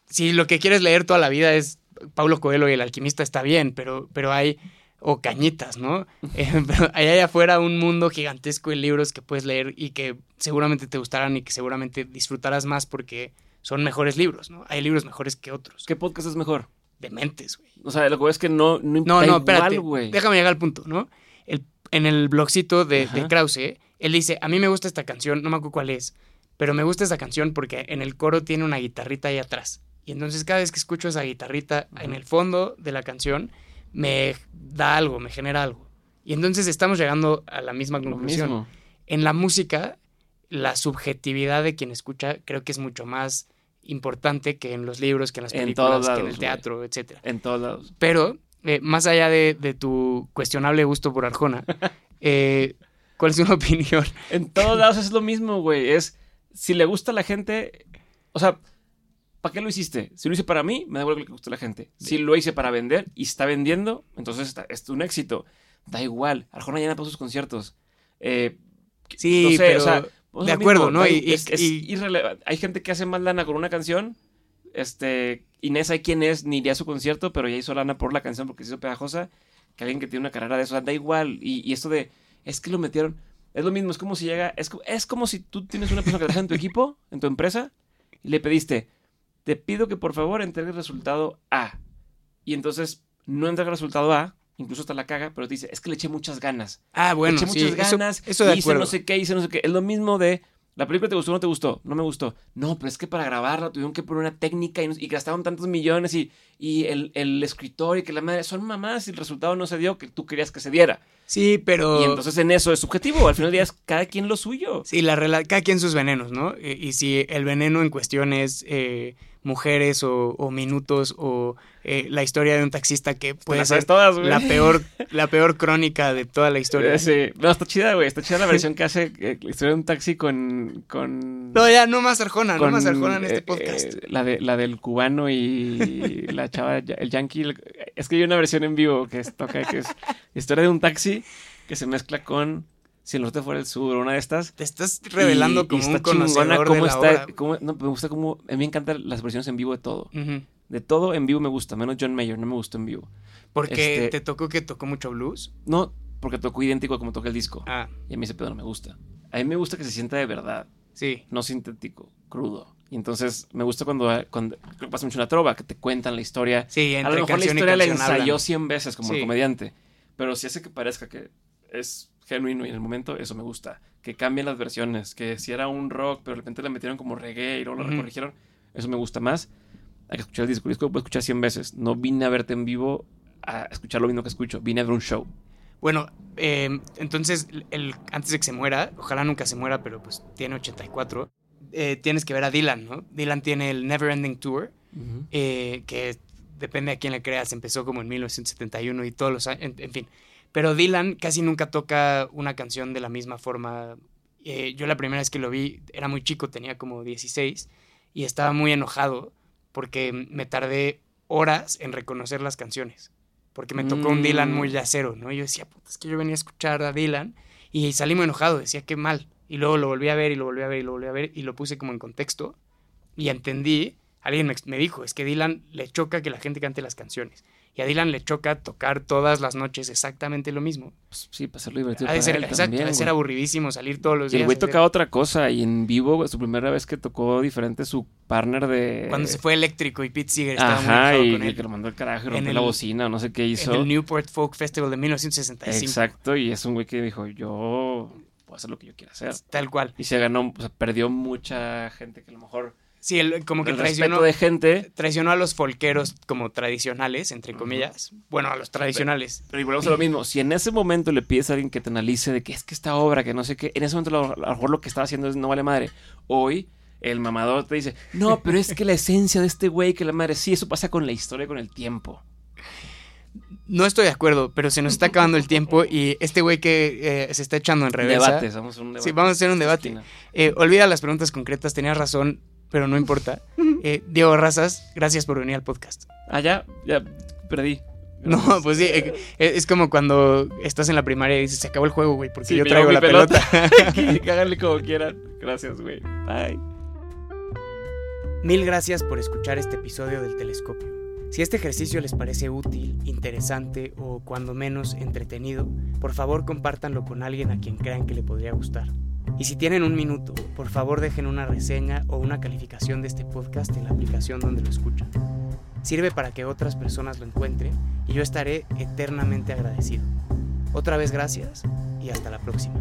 si lo que quieres leer toda la vida es Paulo Coelho y el alquimista, está bien, pero, pero hay. O cañitas, ¿no? Eh, pero hay allá afuera un mundo gigantesco de libros que puedes leer y que seguramente te gustarán y que seguramente disfrutarás más porque son mejores libros, ¿no? Hay libros mejores que otros. ¿Qué podcast es mejor? Dementes, güey. O sea, lo que es que no, no No, no, igual, espérate. Déjame llegar al punto, ¿no? El, en el blogcito de, de Krause, él dice, a mí me gusta esta canción, no me acuerdo cuál es, pero me gusta esta canción porque en el coro tiene una guitarrita ahí atrás. Y entonces cada vez que escucho esa guitarrita en el fondo de la canción, me da algo, me genera algo. Y entonces estamos llegando a la misma conclusión. En la música, la subjetividad de quien escucha creo que es mucho más importante que en los libros, que en las En películas, que en el teatro, etcétera. En todos lados. Pero, eh, más allá de, de tu cuestionable gusto por Arjona, eh, ¿cuál es una opinión? En todos lados es lo mismo, güey. Es, si le gusta a la gente, o sea, ¿para qué lo hiciste? Si lo hice para mí, me da igual que le guste a la gente. Si lo hice para vender y está vendiendo, entonces está, es un éxito. Da igual. Arjona llena todos sus conciertos. Eh, Sí, no sé, pero o sea, pues de lo acuerdo, mismo, ¿no? Y- es, y- es y- irrele- Hay gente que hace más lana con una canción. Este, Inés, hay quien es, ni iría a su concierto, pero ya hizo lana por la canción porque se hizo pegajosa. Que alguien que tiene una carrera de eso, da igual. Y, y esto de, es que lo metieron. Es lo mismo, es como si llega, es, es como si tú tienes una persona que trabaja en tu equipo, en tu empresa, y le pediste, te pido que por favor entregue el resultado A. Y entonces no entrega el resultado A, incluso hasta la caga, pero te dice, es que le eché muchas ganas. Ah, bueno, le eché sí, muchas eso- ganas, eso, de hice acuerdo. no sé qué, hice no sé qué. Es lo mismo de, la película te gustó o no te gustó, no me gustó. No, pero es que para grabarla tuvieron que poner una técnica y, gastaron tantos millones y, y el, el escritor y que la madre, son mamás y el resultado no se dio que tú querías que se diera. Sí, pero... Y entonces en eso es subjetivo, al final del día es cada quien lo suyo. Sí, la cada quien sus venenos, ¿no? Eh, y si el veneno en cuestión es eh, mujeres o, o minutos o eh, la historia de un taxista que puede ser todas, la peor, la peor crónica de toda la historia. Eh, Sí. No, está chida, güey. Está chida la versión que hace eh, la historia de un taxi con. con No, ya, no más Arjona, no más Arjona en este eh, podcast. la, de, la del cubano y la chava, el yankee. Es que hay una versión en vivo que es, toca, que es historia de un taxi que se mezcla con Si el norte fuera el sur, una de estas. Te estás revelando Y- y como está un conocedor chingona de cómo la está, obra. cómo- no, me gusta cómo. A mí me encantan las versiones en vivo de todo. De todo en vivo me gusta, menos John Mayer, no me gustó en vivo. Porque Este- te tocó que tocó mucho blues. No, porque tocó idéntico a como toca el disco. Ah, Y a mí ese pedo no me gusta. A mí me gusta que se sienta de verdad. sí. no sintético, crudo. Y entonces me gusta cuando, cuando creo que pasa mucho en la trova, que te cuentan la historia. Sí, A entre lo mejor la y historia la ensayó hablan. 100 veces como el comediante. Pero si hace que parezca que es genuino y en el momento, eso me gusta. Que cambien las versiones. Que si era un rock, pero de repente le metieron como reggae y luego lo corrigieron, eso me gusta más. a que escuchar el disco. El disco lo puedo escuchar 100 veces. No vine a verte en vivo a escuchar lo mismo que escucho. Vine a ver un show. Bueno, eh, entonces, el, antes de que se muera, ojalá nunca se muera, pero pues tiene 84, eh, tienes que ver a Dylan, ¿no? Dylan tiene el Never Ending Tour, eh, que depende a quién le creas, empezó como en 1971 y todos los años, en, fin. Pero Dylan casi nunca toca una canción de la misma forma. yo la primera vez que lo vi era muy chico, tenía como 16, y estaba muy enojado porque me tardé horas en reconocer las canciones porque me tocó un Dylan muy mm. yacero, ¿no? Y yo decía, puta, es que yo venía a escuchar a Dylan y salí muy enojado, decía, qué mal. Y luego lo volví a ver y lo volví a ver y lo volví a ver y lo puse como en contexto y entendí, alguien me, me dijo, es que Dylan le choca que la gente cante las canciones. Y a Dylan le choca tocar todas las noches exactamente lo mismo. Pues sí, para hacerlo divertido. Ha de ser, exacto, ha de ser aburridísimo salir todos los días. Y el güey tocaba otra cosa y en vivo, su primera vez que tocó diferente su partner de. Cuando se fue eléctrico y Pete Seeger estaba Ajá, muy y con él. que lo mandó al carajo y rompió la bocina, no sé qué hizo. En el Newport Folk Festival de 1965. Exacto, y es un güey que dijo: Yo puedo hacer lo que yo quiera hacer. Tal cual. Y se ganó, o sea, perdió mucha gente que a lo mejor Sí, como que traicionó, de gente. traicionó a los folqueros como tradicionales, entre comillas. Bueno, a los tradicionales. Pero y volvemos a lo mismo. Si en ese momento le pides a alguien que te analice de que es que esta obra, que no sé qué, en ese momento a lo mejor lo que estaba haciendo es no vale madre. Hoy el mamador te dice, no, pero es que la esencia de este güey, que la madre, sí, eso pasa con la historia, con el tiempo. No estoy de acuerdo, pero se nos está acabando el tiempo y este güey que eh, se está echando en revés. Debate, vamos a un debate. Sí, vamos a hacer un debate. Eh, olvida las preguntas concretas, tenías razón pero no importa. Eh, Diego Razas, gracias por venir al podcast. Ah, ya, ya perdí. No, pues sí, eh, eh, es como cuando estás en la primaria y dices, se acabó el juego, güey, porque yo traigo la pelota. Háganle como quieran. Gracias, güey. Bye. Mil gracias por escuchar este episodio del Telescopio. Si este ejercicio les parece útil, interesante o cuando menos entretenido, por favor compártanlo con alguien a quien crean que le podría gustar. Y si tienen un minuto, por favor dejen una reseña o una calificación de este podcast en la aplicación donde lo escuchan. Sirve para que otras personas lo encuentren y yo estaré eternamente agradecido. Otra vez gracias y hasta la próxima.